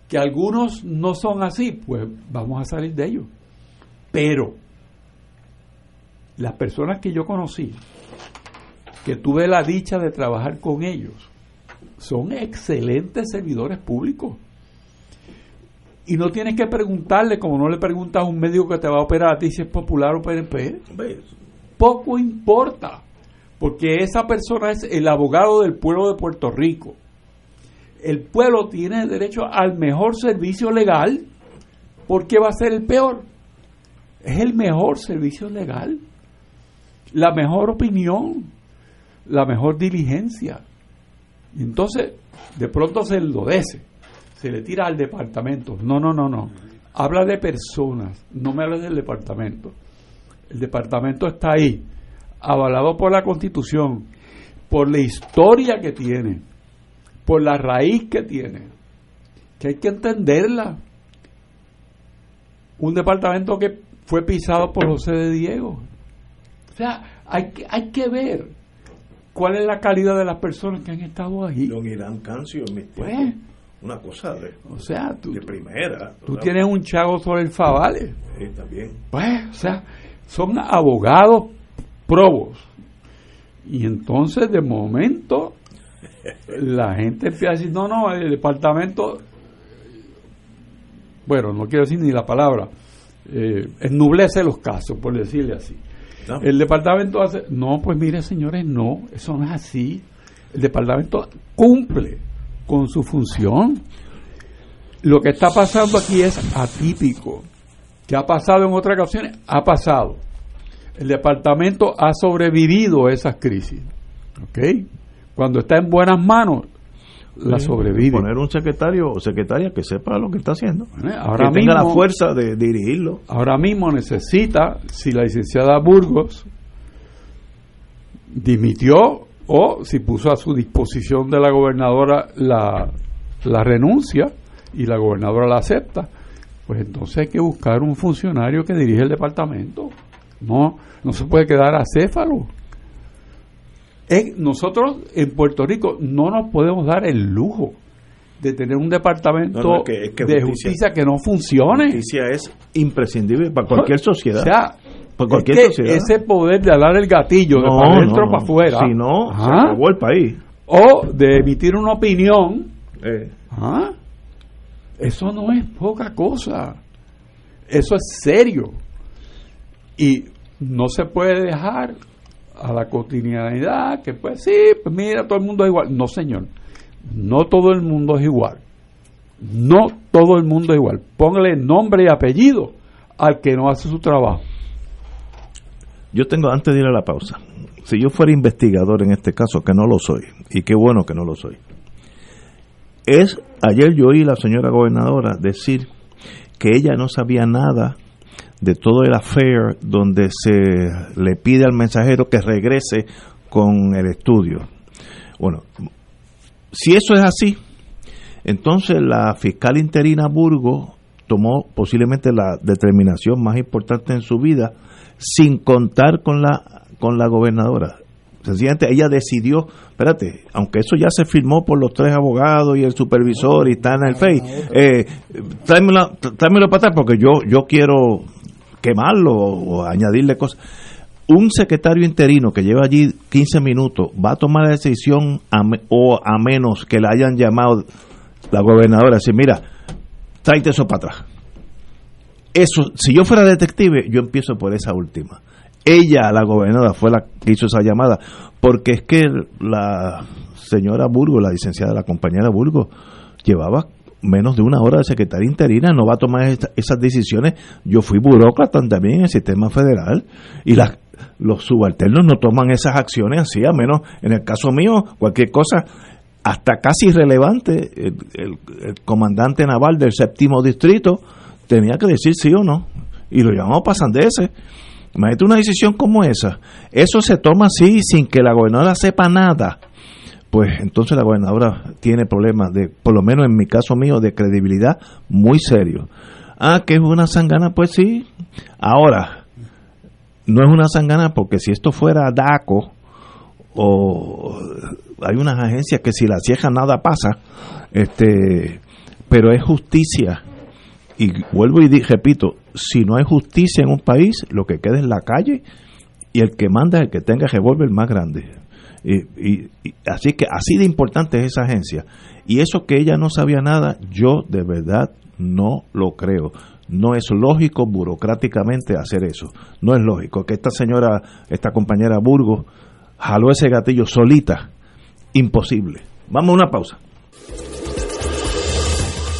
Que algunos no son así, pues vamos a salir de ellos. Pero las personas que yo conocí, que tuve la dicha de trabajar con ellos, son excelentes servidores públicos. Y no tienes que preguntarle, como no le preguntas a un médico que te va a operar a ti si es popular o PNP. Poco importa, porque esa persona es el abogado del pueblo de Puerto Rico. El pueblo tiene derecho al mejor servicio legal, porque va a ser el peor. Es el mejor servicio legal, la mejor opinión, la mejor diligencia. Y entonces, de pronto se enlodece, se le tira al departamento. No, no, no, no. Habla de personas, no me hables del departamento. El departamento está ahí, avalado por la Constitución, por la historia que tiene, por la raíz que tiene, que hay que entenderla. Un departamento que fue pisado por José de Diego. O sea, hay que, hay que ver cuál es la calidad de las personas que han estado ahí. Don Irán Cancio, Pues, una cosa de, o sea, tú, de primera. tú tienes un chago sobre el Favale. Sí, también. Pues, o sea, son abogados probos. Y entonces, de momento, *laughs* la gente empieza a decir, no, no, el departamento, bueno, no quiero decir ni la palabra, eh, ennublece los casos, por decirle así. No. El departamento hace, no, pues mire señores, no, eso no es así. El departamento cumple con su función. Lo que está pasando aquí es atípico. ¿Qué ha pasado en otras ocasiones? Ha pasado. El departamento ha sobrevivido a esas crisis. ¿Ok? Cuando está en buenas manos, la sobrevive. Poner un secretario o secretaria que sepa lo que está haciendo. Ahora que tenga la fuerza de dirigirlo. ahora mismo necesita, si la licenciada Burgos dimitió o si puso a su disposición de la gobernadora la, la renuncia y la gobernadora la acepta, pues entonces hay que buscar un funcionario que dirige el departamento. No, no se puede quedar acéfalo. Es- nosotros en Puerto Rico no nos podemos dar el lujo de tener un departamento No, no, es que- es que de justicia- justicia que no funcione. Justicia es imprescindible para cualquier sociedad. O sea, cualquier es que ese poder de hablar el gatillo de para adentro no, no. afuera. Si no, se Ajá. acabó el país. O de emitir una opinión. Eh, Ajá. Eso no es poca cosa. Eso es serio. Y no se puede dejar a la cotidianidad que pues sí, pues mira, todo el mundo es igual. No, señor. No todo el mundo es igual. No todo el mundo es igual. Póngale nombre y apellido al que no hace su trabajo. Yo tengo, antes de ir a la pausa, si yo fuera investigador en este caso, que no lo soy, y qué bueno que no lo soy, es, ayer yo oí a la señora gobernadora decir que ella no sabía nada de todo el affair donde se le pide al mensajero que regrese con el estudio. Bueno, si eso es así, Entonces la fiscal interina Burgos tomó posiblemente la determinación más importante en su vida sin contar con la con la gobernadora. Sencillamente ella decidió, espérate, aunque eso ya se firmó por los tres abogados y el supervisor y está en el FEI, eh, tráemelo, tráemelo para atrás porque yo, yo quiero quemarlo o, añadirle cosas. Un secretario interino que lleva allí 15 minutos va a tomar la decisión o a menos que le hayan llamado la gobernadora, decir, mira, tráete eso para atrás. Eso, si yo fuera detective, yo empiezo por esa última. Ella, la gobernadora, fue la que hizo esa llamada, porque es que la señora Burgo, la licenciada, la compañera Burgo, llevaba menos de una hora de secretaria interina, no va a tomar esas decisiones. Yo fui burócrata también en el sistema federal y las, los subalternos no toman esas acciones así, a menos en el caso mío, cualquier cosa hasta casi irrelevante, el, comandante naval del séptimo distrito tenía que decir sí o no, y lo llamamos pasandeses. Imagínate una decisión como esa. Eso se toma así sin que la gobernadora sepa nada. Pues entonces la gobernadora tiene problemas de, por lo menos en mi caso mío, de credibilidad muy serio. Ah, que es una sangana, pues sí. Ahora, no es una sangana porque si esto fuera DACO o hay unas agencias que si la cieja nada pasa, este, pero es justicia. Y vuelvo y repito, si no hay justicia en un país, lo que queda es la calle y el que manda es el que tenga revólver más grande. Y, así que así de importante es esa agencia. Y eso que ella no sabía nada, yo de verdad no lo creo. No es lógico burocráticamente hacer eso. No es lógico que esta señora, esta compañera Burgos, jaló ese gatillo solita imposible. Vamos a una pausa.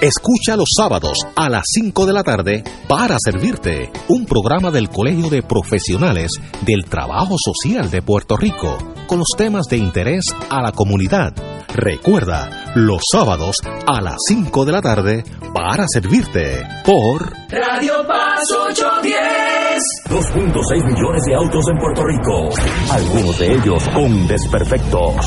Escucha los sábados a las 5 de la tarde para servirte un programa del Colegio de Profesionales del Trabajo Social de Puerto Rico con los temas de interés a la comunidad. Recuerda, los sábados a las 5 de la tarde para servirte por Radio Paz 810. 2.6 millones de autos en Puerto Rico. Algunos de ellos con desperfectos.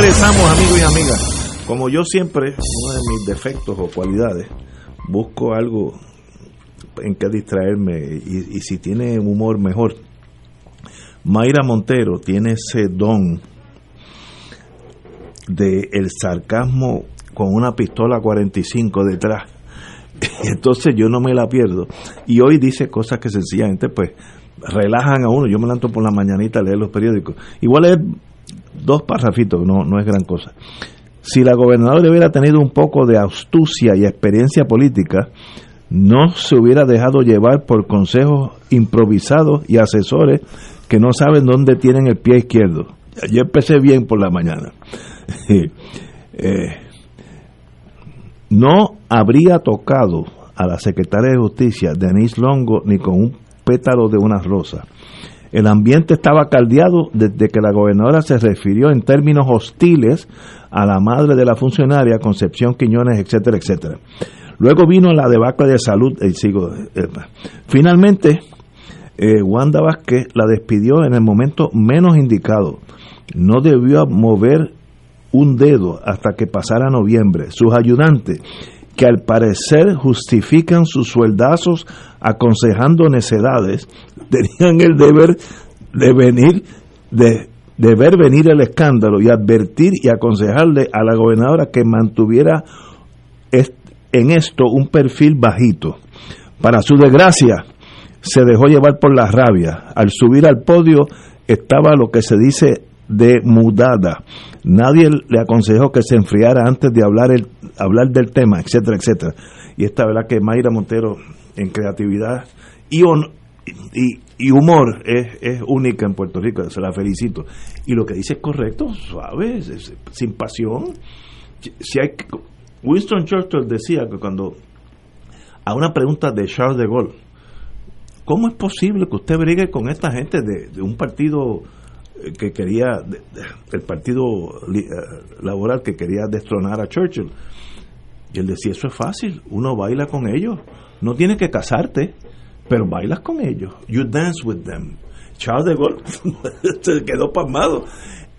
Regresamos amigos y amigas. Como yo siempre, uno de mis defectos o cualidades, busco algo en que distraerme y, si tiene humor mejor. Mayra Montero tiene ese don de el sarcasmo con una pistola 45 detrás. *laughs* Entonces yo no me la pierdo. Y hoy dice cosas que sencillamente pues relajan a uno. Yo me levanto por la mañanita a leer los periódicos. Igual es dos parrafitos, no, no es gran cosa. Si la gobernadora hubiera tenido un poco de astucia y experiencia política, no se hubiera dejado llevar por consejos improvisados y asesores que no saben dónde tienen el pie izquierdo. Yo empecé bien por la mañana. *laughs* eh, no habría tocado a la secretaria de Justicia, Denise Longo, ni con un pétalo de una rosa. El ambiente estaba caldeado desde que la gobernadora se refirió en términos hostiles a la madre de la funcionaria, Concepción Quiñones, etcétera, etcétera. Luego vino la debacle de salud. Eh, sigo, eh, finalmente, eh, Wanda Vázquez la despidió en el momento menos indicado. No debió mover un dedo hasta que pasara noviembre. Sus ayudantes, que al parecer justifican sus sueldazos aconsejando necedades, *laughs* tenían el deber de venir, de, ver venir el escándalo y advertir y aconsejarle a la gobernadora que mantuviera en esto un perfil bajito. Para su desgracia, se dejó llevar por la rabia. Al subir al podio estaba lo que se dice de mudada. Nadie le aconsejó que se enfriara antes de hablar, el, hablar del tema, etcétera, etcétera. Y esta verdad que Mayra Montero en creatividad y, on, y, humor es, única en Puerto Rico, se la felicito. Y lo que dice es correcto, suave, sin pasión. Si hay, Winston Churchill decía que cuando a una pregunta de Charles de Gaulle, ¿cómo es posible que usted brigue con esta gente de un partido que quería, el partido laboral que quería destronar a Churchill. Y él decía, eso es fácil, uno baila con ellos, no tienes que casarte, pero bailas con ellos, you dance with them. Charles de Gaulle *laughs* se quedó pasmado.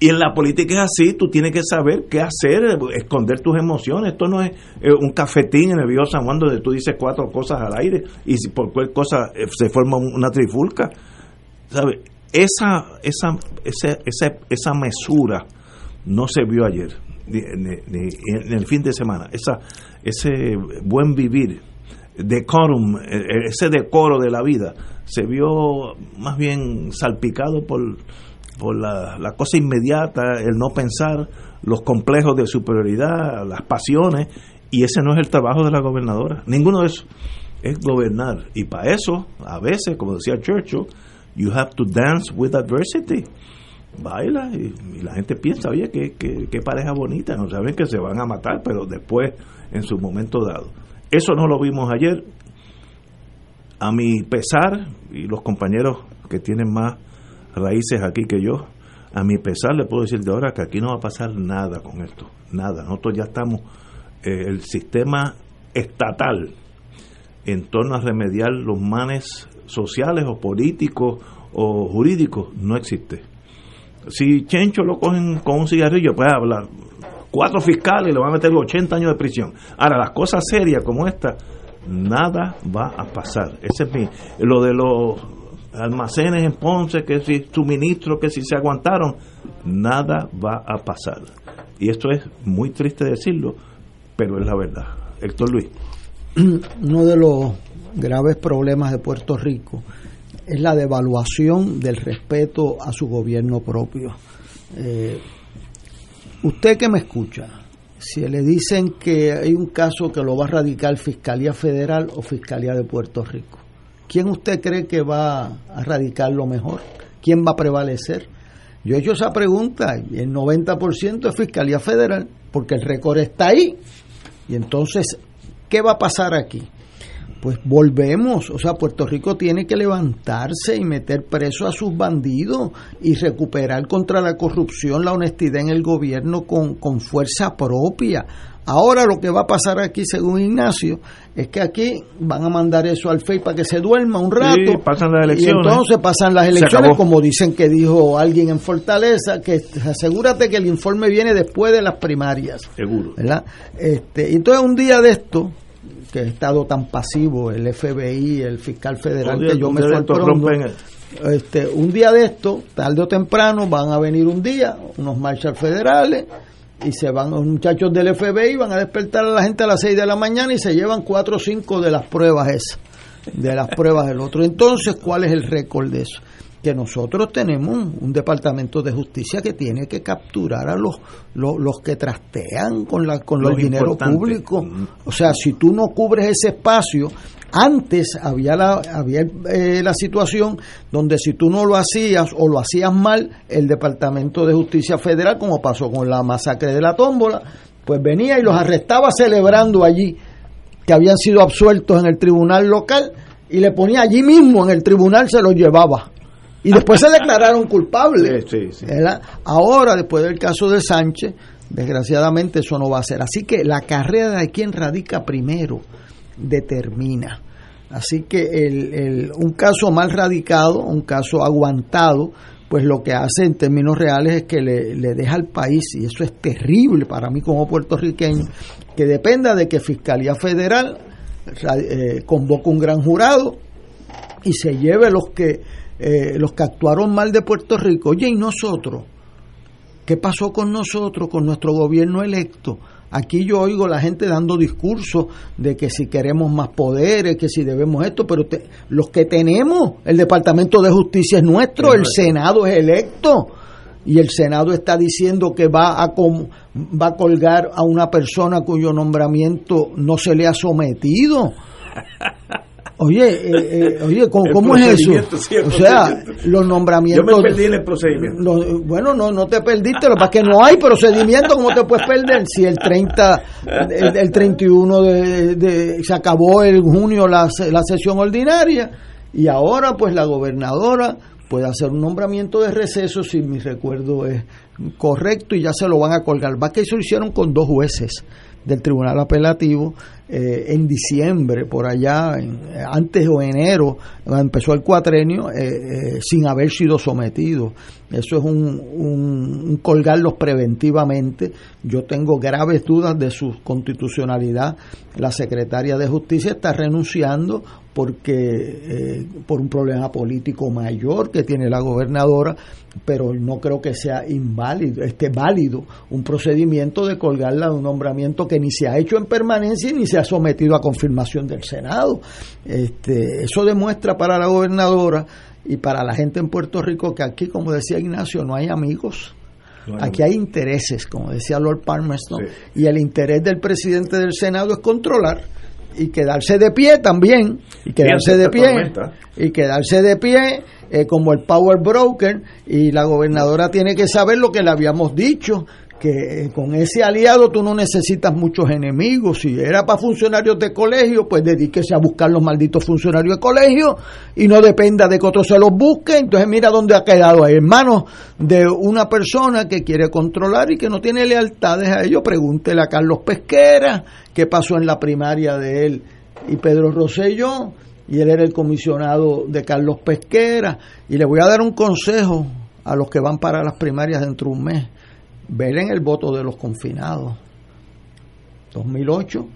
Y en la política es así, tú tienes que saber qué hacer, esconder tus emociones. Esto no es un cafetín en el viejo San Juan donde tú dices cuatro cosas al aire y por cualquier cosa se forma una trifulca. ¿Sabes? Esa, esa, esa, esa, esa mesura no se vio ayer, ni, en el fin de semana. Esa, ese buen vivir, decorum, ese decoro de la vida, se vio más bien salpicado por, por la, la cosa inmediata, el no pensar, los complejos de superioridad, las pasiones, y ese no es el trabajo de la gobernadora. Ninguno de esos es gobernar. Y para eso, a veces, como decía Churchill, you have to dance with adversity. Baila y, la gente piensa, oye, qué, qué, qué, pareja bonita, no saben que se van a matar, pero después, en su momento dado. Eso no lo vimos ayer. A mi pesar, y los compañeros que tienen más raíces aquí que yo, a mi pesar le puedo decir de ahora que aquí no va a pasar nada con esto, nada. Nosotros ya estamos, eh, el sistema estatal en torno a remediar los manes sociales o políticos o jurídicos no existe. Si Chencho lo cogen con un cigarrillo, puede hablar. Cuatro fiscales le van a meter 80 años de prisión. Ahora, las cosas serias como esta, nada va a pasar. Ese es mi. Lo de los almacenes en Ponce, que si suministro, que si se aguantaron, nada va a pasar. Y esto es muy triste decirlo, pero es la verdad. Héctor Luis. *clears throat* Uno de los graves problemas de Puerto Rico es la devaluación del respeto a su gobierno propio. Eh, usted que me escucha, si le dicen que hay un caso que lo va a radicar Fiscalía Federal o Fiscalía de Puerto Rico, ¿quién usted cree que va a radicarlo mejor? ¿Quién va a prevalecer? Yo he hecho esa pregunta y el 90% es Fiscalía Federal, porque el récord está ahí. Y entonces, ¿qué va a pasar aquí? Pues volvemos, o sea, Puerto Rico tiene que levantarse y meter preso a sus bandidos y recuperar contra la corrupción la honestidad en el gobierno con, con fuerza propia. Ahora lo que va a pasar aquí, según Ignacio, es que aquí van a mandar eso al FEI para que se duerma un rato. pasan las elecciones. Y entonces pasan las elecciones, como dicen que dijo alguien en Fortaleza, que asegúrate que el informe viene después de las primarias. Seguro. ¿verdad? Este, entonces un día de esto, que ha estado tan pasivo el FBI, el fiscal federal, que yo me sorprendo. Este, un día de esto, tarde o temprano, van a venir un día unos marshals federales y se van los muchachos del FBI, van a despertar a la gente a las 6 de la mañana y se llevan cuatro o cinco de las pruebas esas, de las pruebas del otro. Entonces, ¿cuál es el récord de eso? Que nosotros tenemos un, departamento de justicia que tiene que capturar a los, los, que trastean con la con los, dinero público. O sea si tú no cubres ese espacio antes había la había eh, la situación donde si tú no lo hacías o lo hacías mal el departamento de justicia federal como pasó con la masacre de la tómbola pues venía y los arrestaba celebrando allí que habían sido absueltos en el tribunal local y le ponía allí mismo en el tribunal se los llevaba y después se declararon culpables. Ahora, después del caso de Sánchez, desgraciadamente eso no va a ser. Así que la carrera de quien radica primero determina. Así que el, un caso mal radicado, un caso aguantado, pues lo que hace en términos reales es que le, deja al país, y eso es terrible para mí como puertorriqueño, que dependa de que Fiscalía Federal eh, convoque un gran jurado y se lleve los que eh, los que actuaron mal de Puerto Rico. Oye, ¿y nosotros? ¿Qué pasó con nosotros, con nuestro gobierno electo? Aquí yo oigo la gente dando discursos de que si queremos más poderes, que si debemos esto, pero los que tenemos, el Departamento de Justicia es nuestro, el Senado es electo y el Senado está diciendo que va a, va a colgar a una persona cuyo nombramiento no se le ha sometido. *laughs* Oye, eh, eh, *laughs* oye, ¿cómo, es eso? o sea, los nombramientos. Yo me perdí en el procedimiento. bueno, no, no te perdiste, lo que pasa es que no hay procedimiento, ¿cómo te puedes perder? Si el 30, el, 31 de, se acabó en junio la, la sesión ordinaria y ahora pues la gobernadora puede hacer un nombramiento de receso si mi recuerdo es correcto y ya se lo van a colgar. Va que eso lo hicieron con dos jueces del Tribunal Apelativo eh, en diciembre, por allá, antes o enero, empezó el cuatrenio, eh, eh, sin haber sido sometido. Eso es un, un, colgarlos preventivamente. Yo tengo graves dudas de su constitucionalidad. La secretaria de Justicia está renunciando porque por un problema político mayor que tiene la gobernadora, pero no creo que sea inválido, válido un procedimiento de colgarla de un nombramiento que ni se ha hecho en permanencia ni se ha sometido a confirmación del Senado. Este, eso demuestra para la gobernadora y para la gente en Puerto Rico que aquí, como decía Ignacio, no hay amigos. Aquí hay intereses, como decía Lord Palmerston, y el interés del presidente del Senado es controlar y quedarse de pie también, y quedarse de pie, y quedarse de pie eh, como el power broker, y la gobernadora tiene que saber lo que le habíamos dicho, que con ese aliado tú no necesitas muchos enemigos. Si era para funcionarios de colegio, pues dedíquese a buscar los malditos funcionarios de colegio y no dependa de que otro se los busque. Entonces mira dónde ha quedado ahí, en manos de una persona que quiere controlar y que no tiene lealtades a ellos. Pregúntele a Carlos Pesquera qué pasó en la primaria de él y Pedro Rosselló. Y él era el comisionado de Carlos Pesquera. Y le voy a dar un consejo a los que van para las primarias dentro de un mes ver en el voto de los confinados. 2008,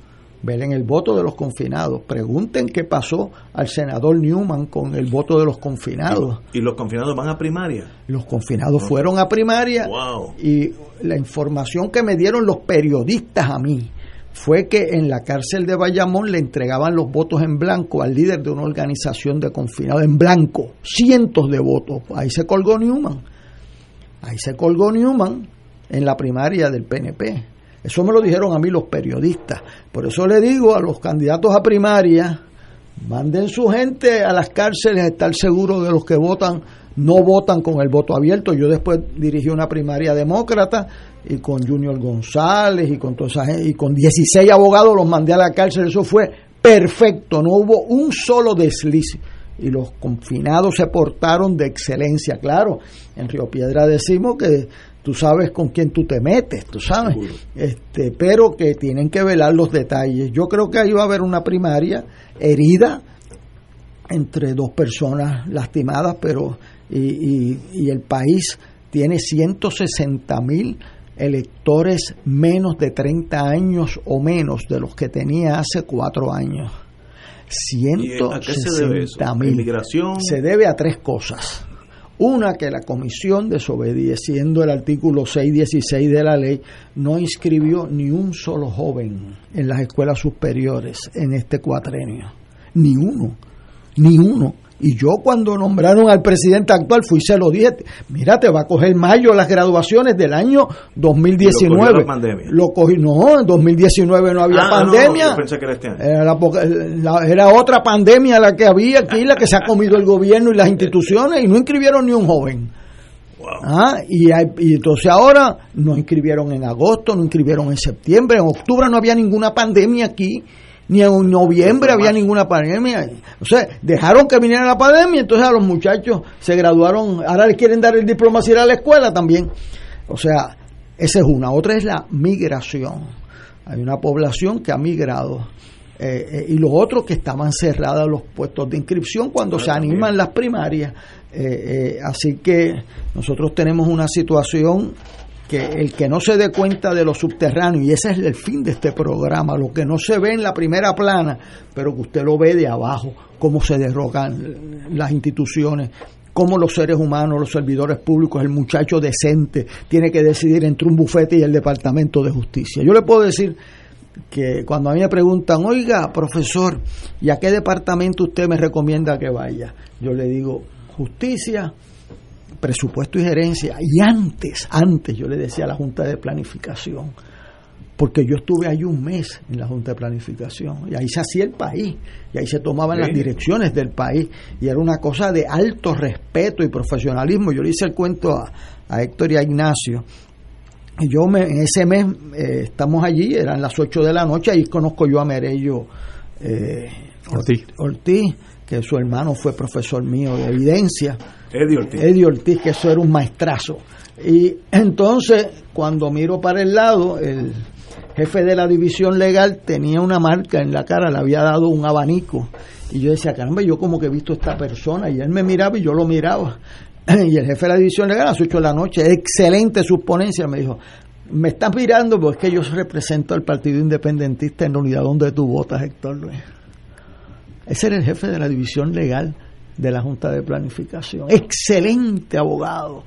velen el voto de los confinados. Pregunten qué pasó al senador Newman con el voto de los confinados. ¿Y, los confinados van a primaria? Los confinados fueron a primaria y la información que me dieron los periodistas a mí fue que en la cárcel de Bayamón le entregaban los votos en blanco al líder de una organización de confinados, en blanco, cientos de votos. Ahí se colgó Newman. Ahí se colgó Newman en la primaria del PNP. Eso me lo dijeron a mí los periodistas. Por eso le digo a los candidatos a primaria, manden su gente a las cárceles a estar seguros de los que votan, no votan con el voto abierto. Yo después dirigí una primaria demócrata y con Junior González y con toda esa gente, y con 16 abogados los mandé a la cárcel. Eso fue perfecto, no hubo un solo desliz y los confinados se portaron de excelencia. Claro, en Río Piedra decimos que tú sabes con quién tú te metes, tú sabes, este, pero que tienen que velar los detalles. Yo creo que ahí va a haber una primaria herida entre dos personas lastimadas, pero y, y el país tiene 160 mil electores menos de 30 años o menos de los que tenía hace cuatro años. 160 mil. Se debe a tres cosas. Una, que la comisión, desobedeciendo el artículo 616 de la ley, no inscribió ni un solo joven en las escuelas superiores en este cuatrenio. Ni uno. Ni uno. Y yo cuando nombraron al presidente actual fui se lo dije, mira, te va a coger mayo las graduaciones del año 2019. Lo, pandemia. lo cogí, no, en 2019 no había ah, pandemia. yo pensé que era, este año. Era, otra pandemia la que había aquí, la que se ha comido el gobierno y las instituciones y no inscribieron ni un joven. Ah, y, y, entonces ahora no inscribieron en agosto, no inscribieron en septiembre, en octubre no había ninguna pandemia aquí ni en noviembre había ninguna pandemia. O sea, dejaron que viniera la pandemia, entonces a los muchachos se graduaron, ahora les quieren dar el diploma si ir a la escuela también. O sea, esa es una. Otra es la migración. Hay una población que ha migrado. Eh, eh, y los otros que estaban cerrados los puestos de inscripción cuando se animan las primarias. Eh, así que nosotros tenemos una situación que el que no se dé cuenta de lo subterráneo, y ese es el fin de este programa, lo que no se ve en la primera plana, pero que usted lo ve de abajo, cómo se derrocan las instituciones, cómo los seres humanos, los servidores públicos, el muchacho decente tiene que decidir entre un bufete y el Departamento de Justicia. Yo le puedo decir que cuando a mí me preguntan, oiga, profesor, ¿y a qué departamento usted me recomienda que vaya? Yo le digo, justicia, presupuesto y gerencia. Y antes, antes yo le decía a la Junta de Planificación, porque yo estuve ahí un mes en la Junta de Planificación, y ahí se hacía el país, y ahí se tomaban las direcciones del país, y era una cosa de alto respeto y profesionalismo. Yo le hice el cuento a, Héctor y a Ignacio, y yo me, en ese mes eh, estamos allí, eran las 8 de la noche, ahí conozco yo a Merello eh, Ortiz, que su hermano fue profesor mío de evidencia Eddie Ortiz. Ortiz, que eso era un maestrazo. Y entonces, cuando miro para el lado, el jefe de la división legal tenía una marca en la cara, le había dado un abanico. Y yo decía, caramba, yo como que he visto a esta persona. Y él me miraba y yo lo miraba. *clears throat* Y el jefe de la división legal a las 8 de la noche, excelente su ponencia, me dijo, me estás mirando porque yo represento al Partido Independentista en la unidad donde tú votas, Héctor Luis. Ese era el jefe de la división legal de la Junta de Planificación. Excelente abogado.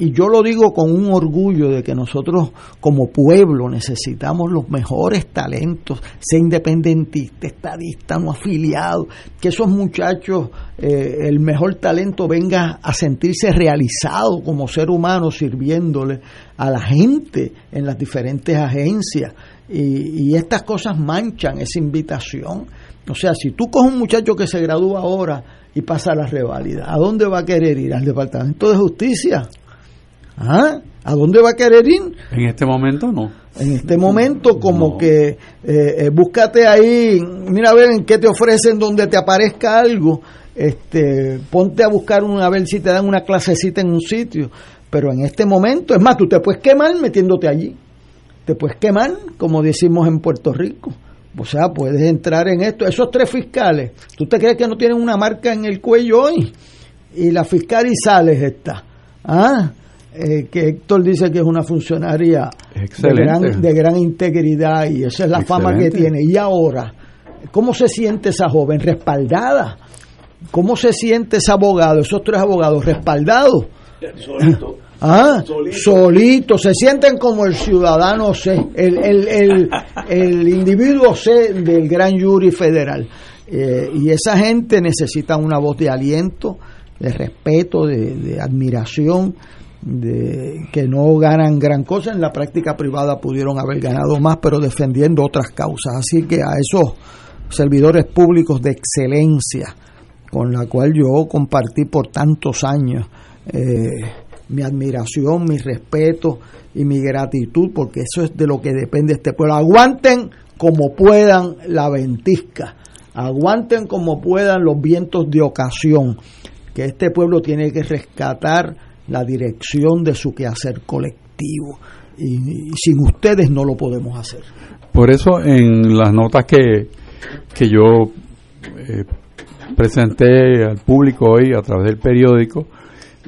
Y yo lo digo con un orgullo de que nosotros como pueblo necesitamos los mejores talentos, sea independentista, estadista, no afiliado, que esos muchachos, eh, el mejor talento venga a sentirse realizado como ser humano sirviéndole a la gente en las diferentes agencias. Y, y estas cosas manchan esa invitación. O sea, si tú coges un muchacho que se gradúa ahora, y pasa la reválida. ¿A dónde va a querer ir? ¿Al Departamento de Justicia? ¿Ah? ¿A dónde va a querer ir? En este momento no. En este momento como que eh, eh, búscate ahí, mira a ver en qué te ofrecen donde te aparezca algo, este, ponte a buscar una, a ver si te dan una clasecita en un sitio, pero en este momento, es más, tú te puedes quemar metiéndote allí, te puedes quemar, como decimos en Puerto Rico. O sea, puedes entrar en esto. Esos tres fiscales, ¿tú te crees que no tienen una marca en el cuello hoy? Y la fiscal Isales está. ¿Ah? eh, que Héctor dice que es una funcionaria de gran, de gran, integridad y esa es la fama que tiene. Y ahora, ¿cómo se siente esa joven? Respaldada. ¿Cómo se siente ese abogado, esos tres abogados respaldados? Solito. Ah, solito. se sienten como el ciudadano C, el, el, el, el individuo C del gran jury federal. Eh, y esa gente necesita una voz de aliento, de respeto, de, admiración, de que no ganan gran cosa. En la práctica privada pudieron haber ganado más, pero defendiendo otras causas. Así que a esos servidores públicos de excelencia, con la cual yo compartí por tantos años, eh, mi admiración, mi respeto y mi gratitud, porque eso es de lo que depende este pueblo. Aguanten como puedan la ventisca, aguanten como puedan los vientos de ocasión, que este pueblo tiene que rescatar la dirección de su quehacer colectivo. Y, sin ustedes no lo podemos hacer. Por eso en las notas que, que yo eh, presenté al público hoy a través del periódico,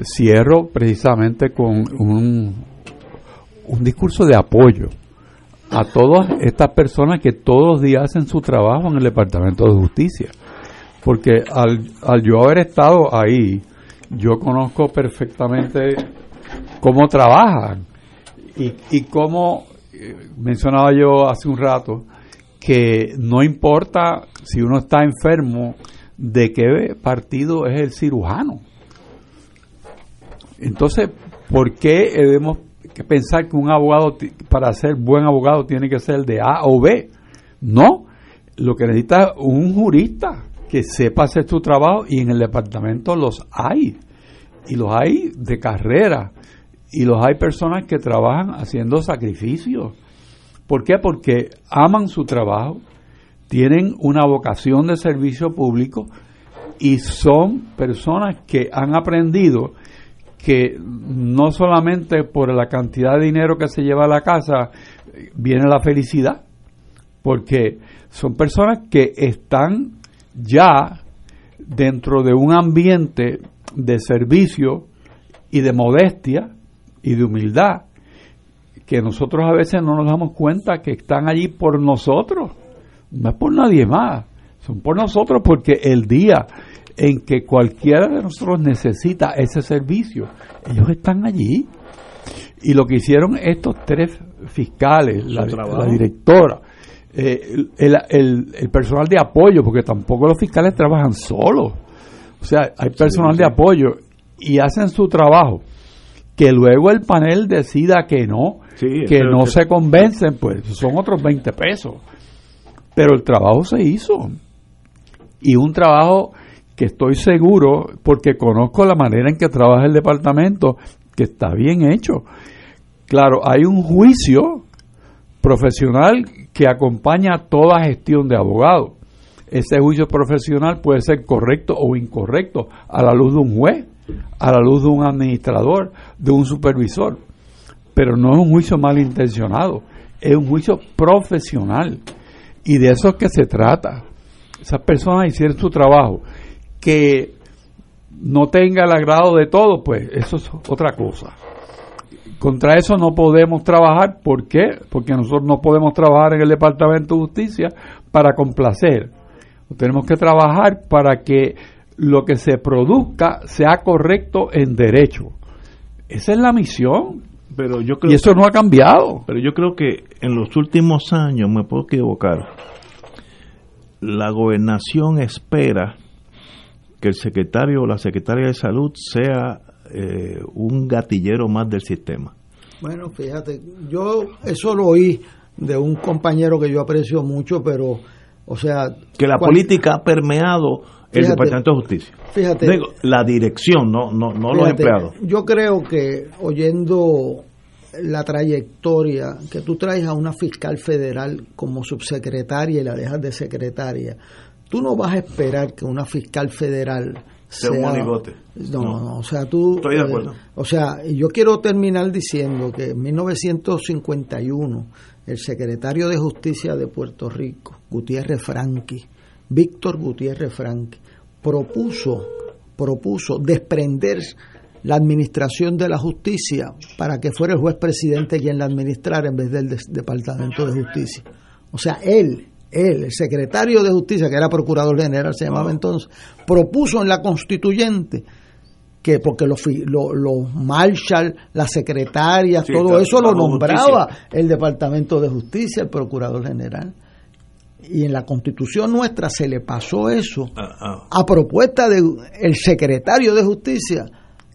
cierro precisamente con un, un discurso de apoyo a todas estas personas que todos los días hacen su trabajo en el Departamento de Justicia. Porque al, al yo haber estado ahí, yo conozco perfectamente cómo trabajan y, y cómo, eh, mencionaba yo hace un rato, que no importa si uno está enfermo, de qué partido es el cirujano. Entonces, ¿por qué debemos pensar que un abogado, para ser buen abogado, tiene que ser de A o B? No, lo que necesita es un jurista que sepa hacer su trabajo y en el departamento los hay. Y los hay de carrera. Y los hay personas que trabajan haciendo sacrificios. ¿Por qué? Porque aman su trabajo, tienen una vocación de servicio público y son personas que han aprendido que no solamente por la cantidad de dinero que se lleva a la casa viene la felicidad, porque son personas que están ya dentro de un ambiente de servicio y de modestia y de humildad que nosotros a veces no nos damos cuenta que están allí por nosotros, no es por nadie más, son por nosotros porque el día en que cualquiera de nosotros necesita ese servicio. Ellos están allí. Y lo que hicieron estos tres fiscales, la, directora, eh, el, personal de apoyo, porque tampoco los fiscales trabajan solos. O sea, hay personal de apoyo y hacen su trabajo. Que luego el panel decida que no, que no se convencen, pues son otros 20 pesos. Pero el trabajo se hizo. Y un trabajo estoy seguro, porque conozco la manera en que trabaja el departamento, que está bien hecho. Claro, hay un juicio profesional que acompaña toda gestión de abogado. Ese juicio profesional puede ser correcto o incorrecto a la luz de un juez, a la luz de un administrador, de un supervisor. Pero no es un juicio malintencionado, es un juicio profesional. Y de eso es que se trata. Esas personas hicieron su trabajo que no tenga el agrado de todo, pues eso es otra cosa. Contra eso no podemos trabajar. ¿Por qué? Porque nosotros no podemos trabajar en el Departamento de Justicia para complacer. Tenemos que trabajar para que lo que se produzca sea correcto en derecho. Esa es la misión. Pero yo creo y eso no ha cambiado. Pero yo creo que en los últimos años, me puedo equivocar, la gobernación espera que el secretario o la secretaria de salud sea eh, un gatillero más del sistema. Bueno, fíjate, yo eso lo oí de un compañero que yo aprecio mucho, pero, o sea... Que la política ha permeado el Departamento de Justicia. Fíjate. la dirección, no, no, no los empleados. Yo creo que oyendo la trayectoria que tú traes a una fiscal federal como subsecretaria y la dejas de secretaria, tú no vas a esperar que una fiscal federal sea, un monigote. No, no, o sea, tú... Estoy de acuerdo. o sea, yo quiero terminar diciendo que en 1951 el secretario de Justicia de Puerto Rico, Gutiérrez Franqui, Víctor Gutiérrez Franqui, propuso, propuso desprender la administración de la justicia para que fuera el juez presidente quien la administrara en vez del Departamento de Justicia. O sea, él, el secretario de Justicia, que era procurador general, se llamaba entonces, propuso en la constituyente que porque los, los, marshal, las secretarias, todo eso lo nombraba el Departamento de Justicia, el Procurador General. Y en la constitución nuestra se le pasó eso ah, ah. a propuesta del el secretario de Justicia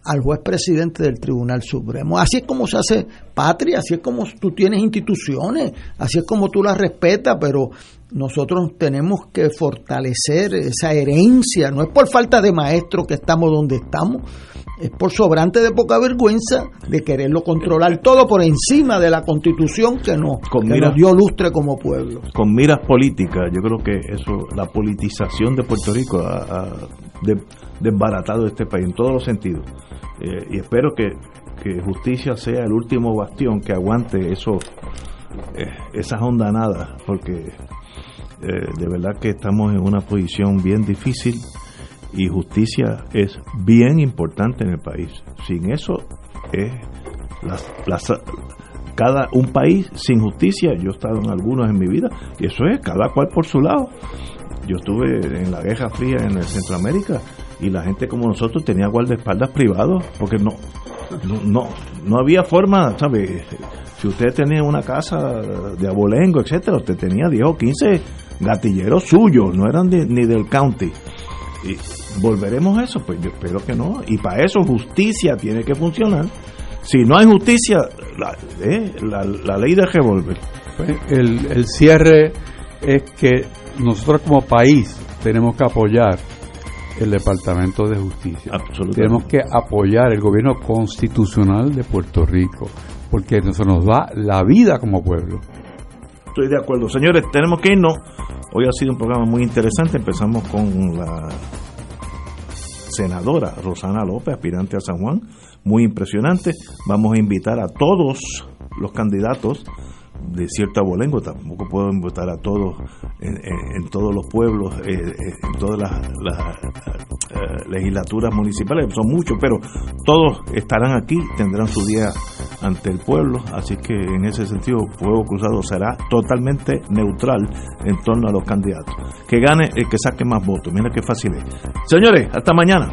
al juez presidente del Tribunal Supremo. Así es como se hace patria, así es como tú tienes instituciones, así es como tú las respetas, pero nosotros tenemos que fortalecer esa herencia, no es por falta de maestros que estamos donde estamos, es por sobrante de poca vergüenza de quererlo controlar todo por encima de la constitución que nos, dio lustre como pueblo. Con miras políticas, yo creo que eso, la politización de Puerto Rico ha, desbaratado este país en todos los sentidos. Eh, y espero que, que, justicia sea el último bastión que aguante eso, eh, esas ondanadas, porque eh, de verdad que estamos en una posición bien difícil y justicia es bien importante en el país. Sin eso es cada un país sin justicia. Yo he estado en algunos en mi vida y eso es cada cual por su lado. Yo estuve en la Guerra Fría en el Centroamérica y la gente como nosotros tenía guardaespaldas privados porque no no no había forma, ¿sabe? Si usted tenía una casa de abolengo, etcétera, usted tenía 10 o 15 gatilleros suyos, no eran ni del county. Y ¿Volveremos a eso? Pues yo espero que no. Y para eso justicia tiene que funcionar. Si no hay justicia, la, eh, la, ley de revólver. Pues, el, el cierre es que nosotros como país tenemos que apoyar el Departamento de Justicia. Tenemos que apoyar el gobierno constitucional de Puerto Rico, porque eso nos da la vida como pueblo. Estoy de acuerdo. Señores, tenemos que irnos. Hoy ha sido un programa muy interesante. Empezamos con la senadora Rosana López, aspirante a San Juan. Muy impresionante. Vamos a invitar a todos los candidatos de cierta abolengo, tampoco puedo invitar a todos en, todos los pueblos, eh, eh, en todas las, eh, legislaturas municipales, son muchos, pero todos estarán aquí, tendrán su día ante el pueblo, así que en ese sentido Fuego Cruzado será totalmente neutral en torno a los candidatos. Que gane el que saque más votos, mira qué fácil es. Señores, hasta mañana.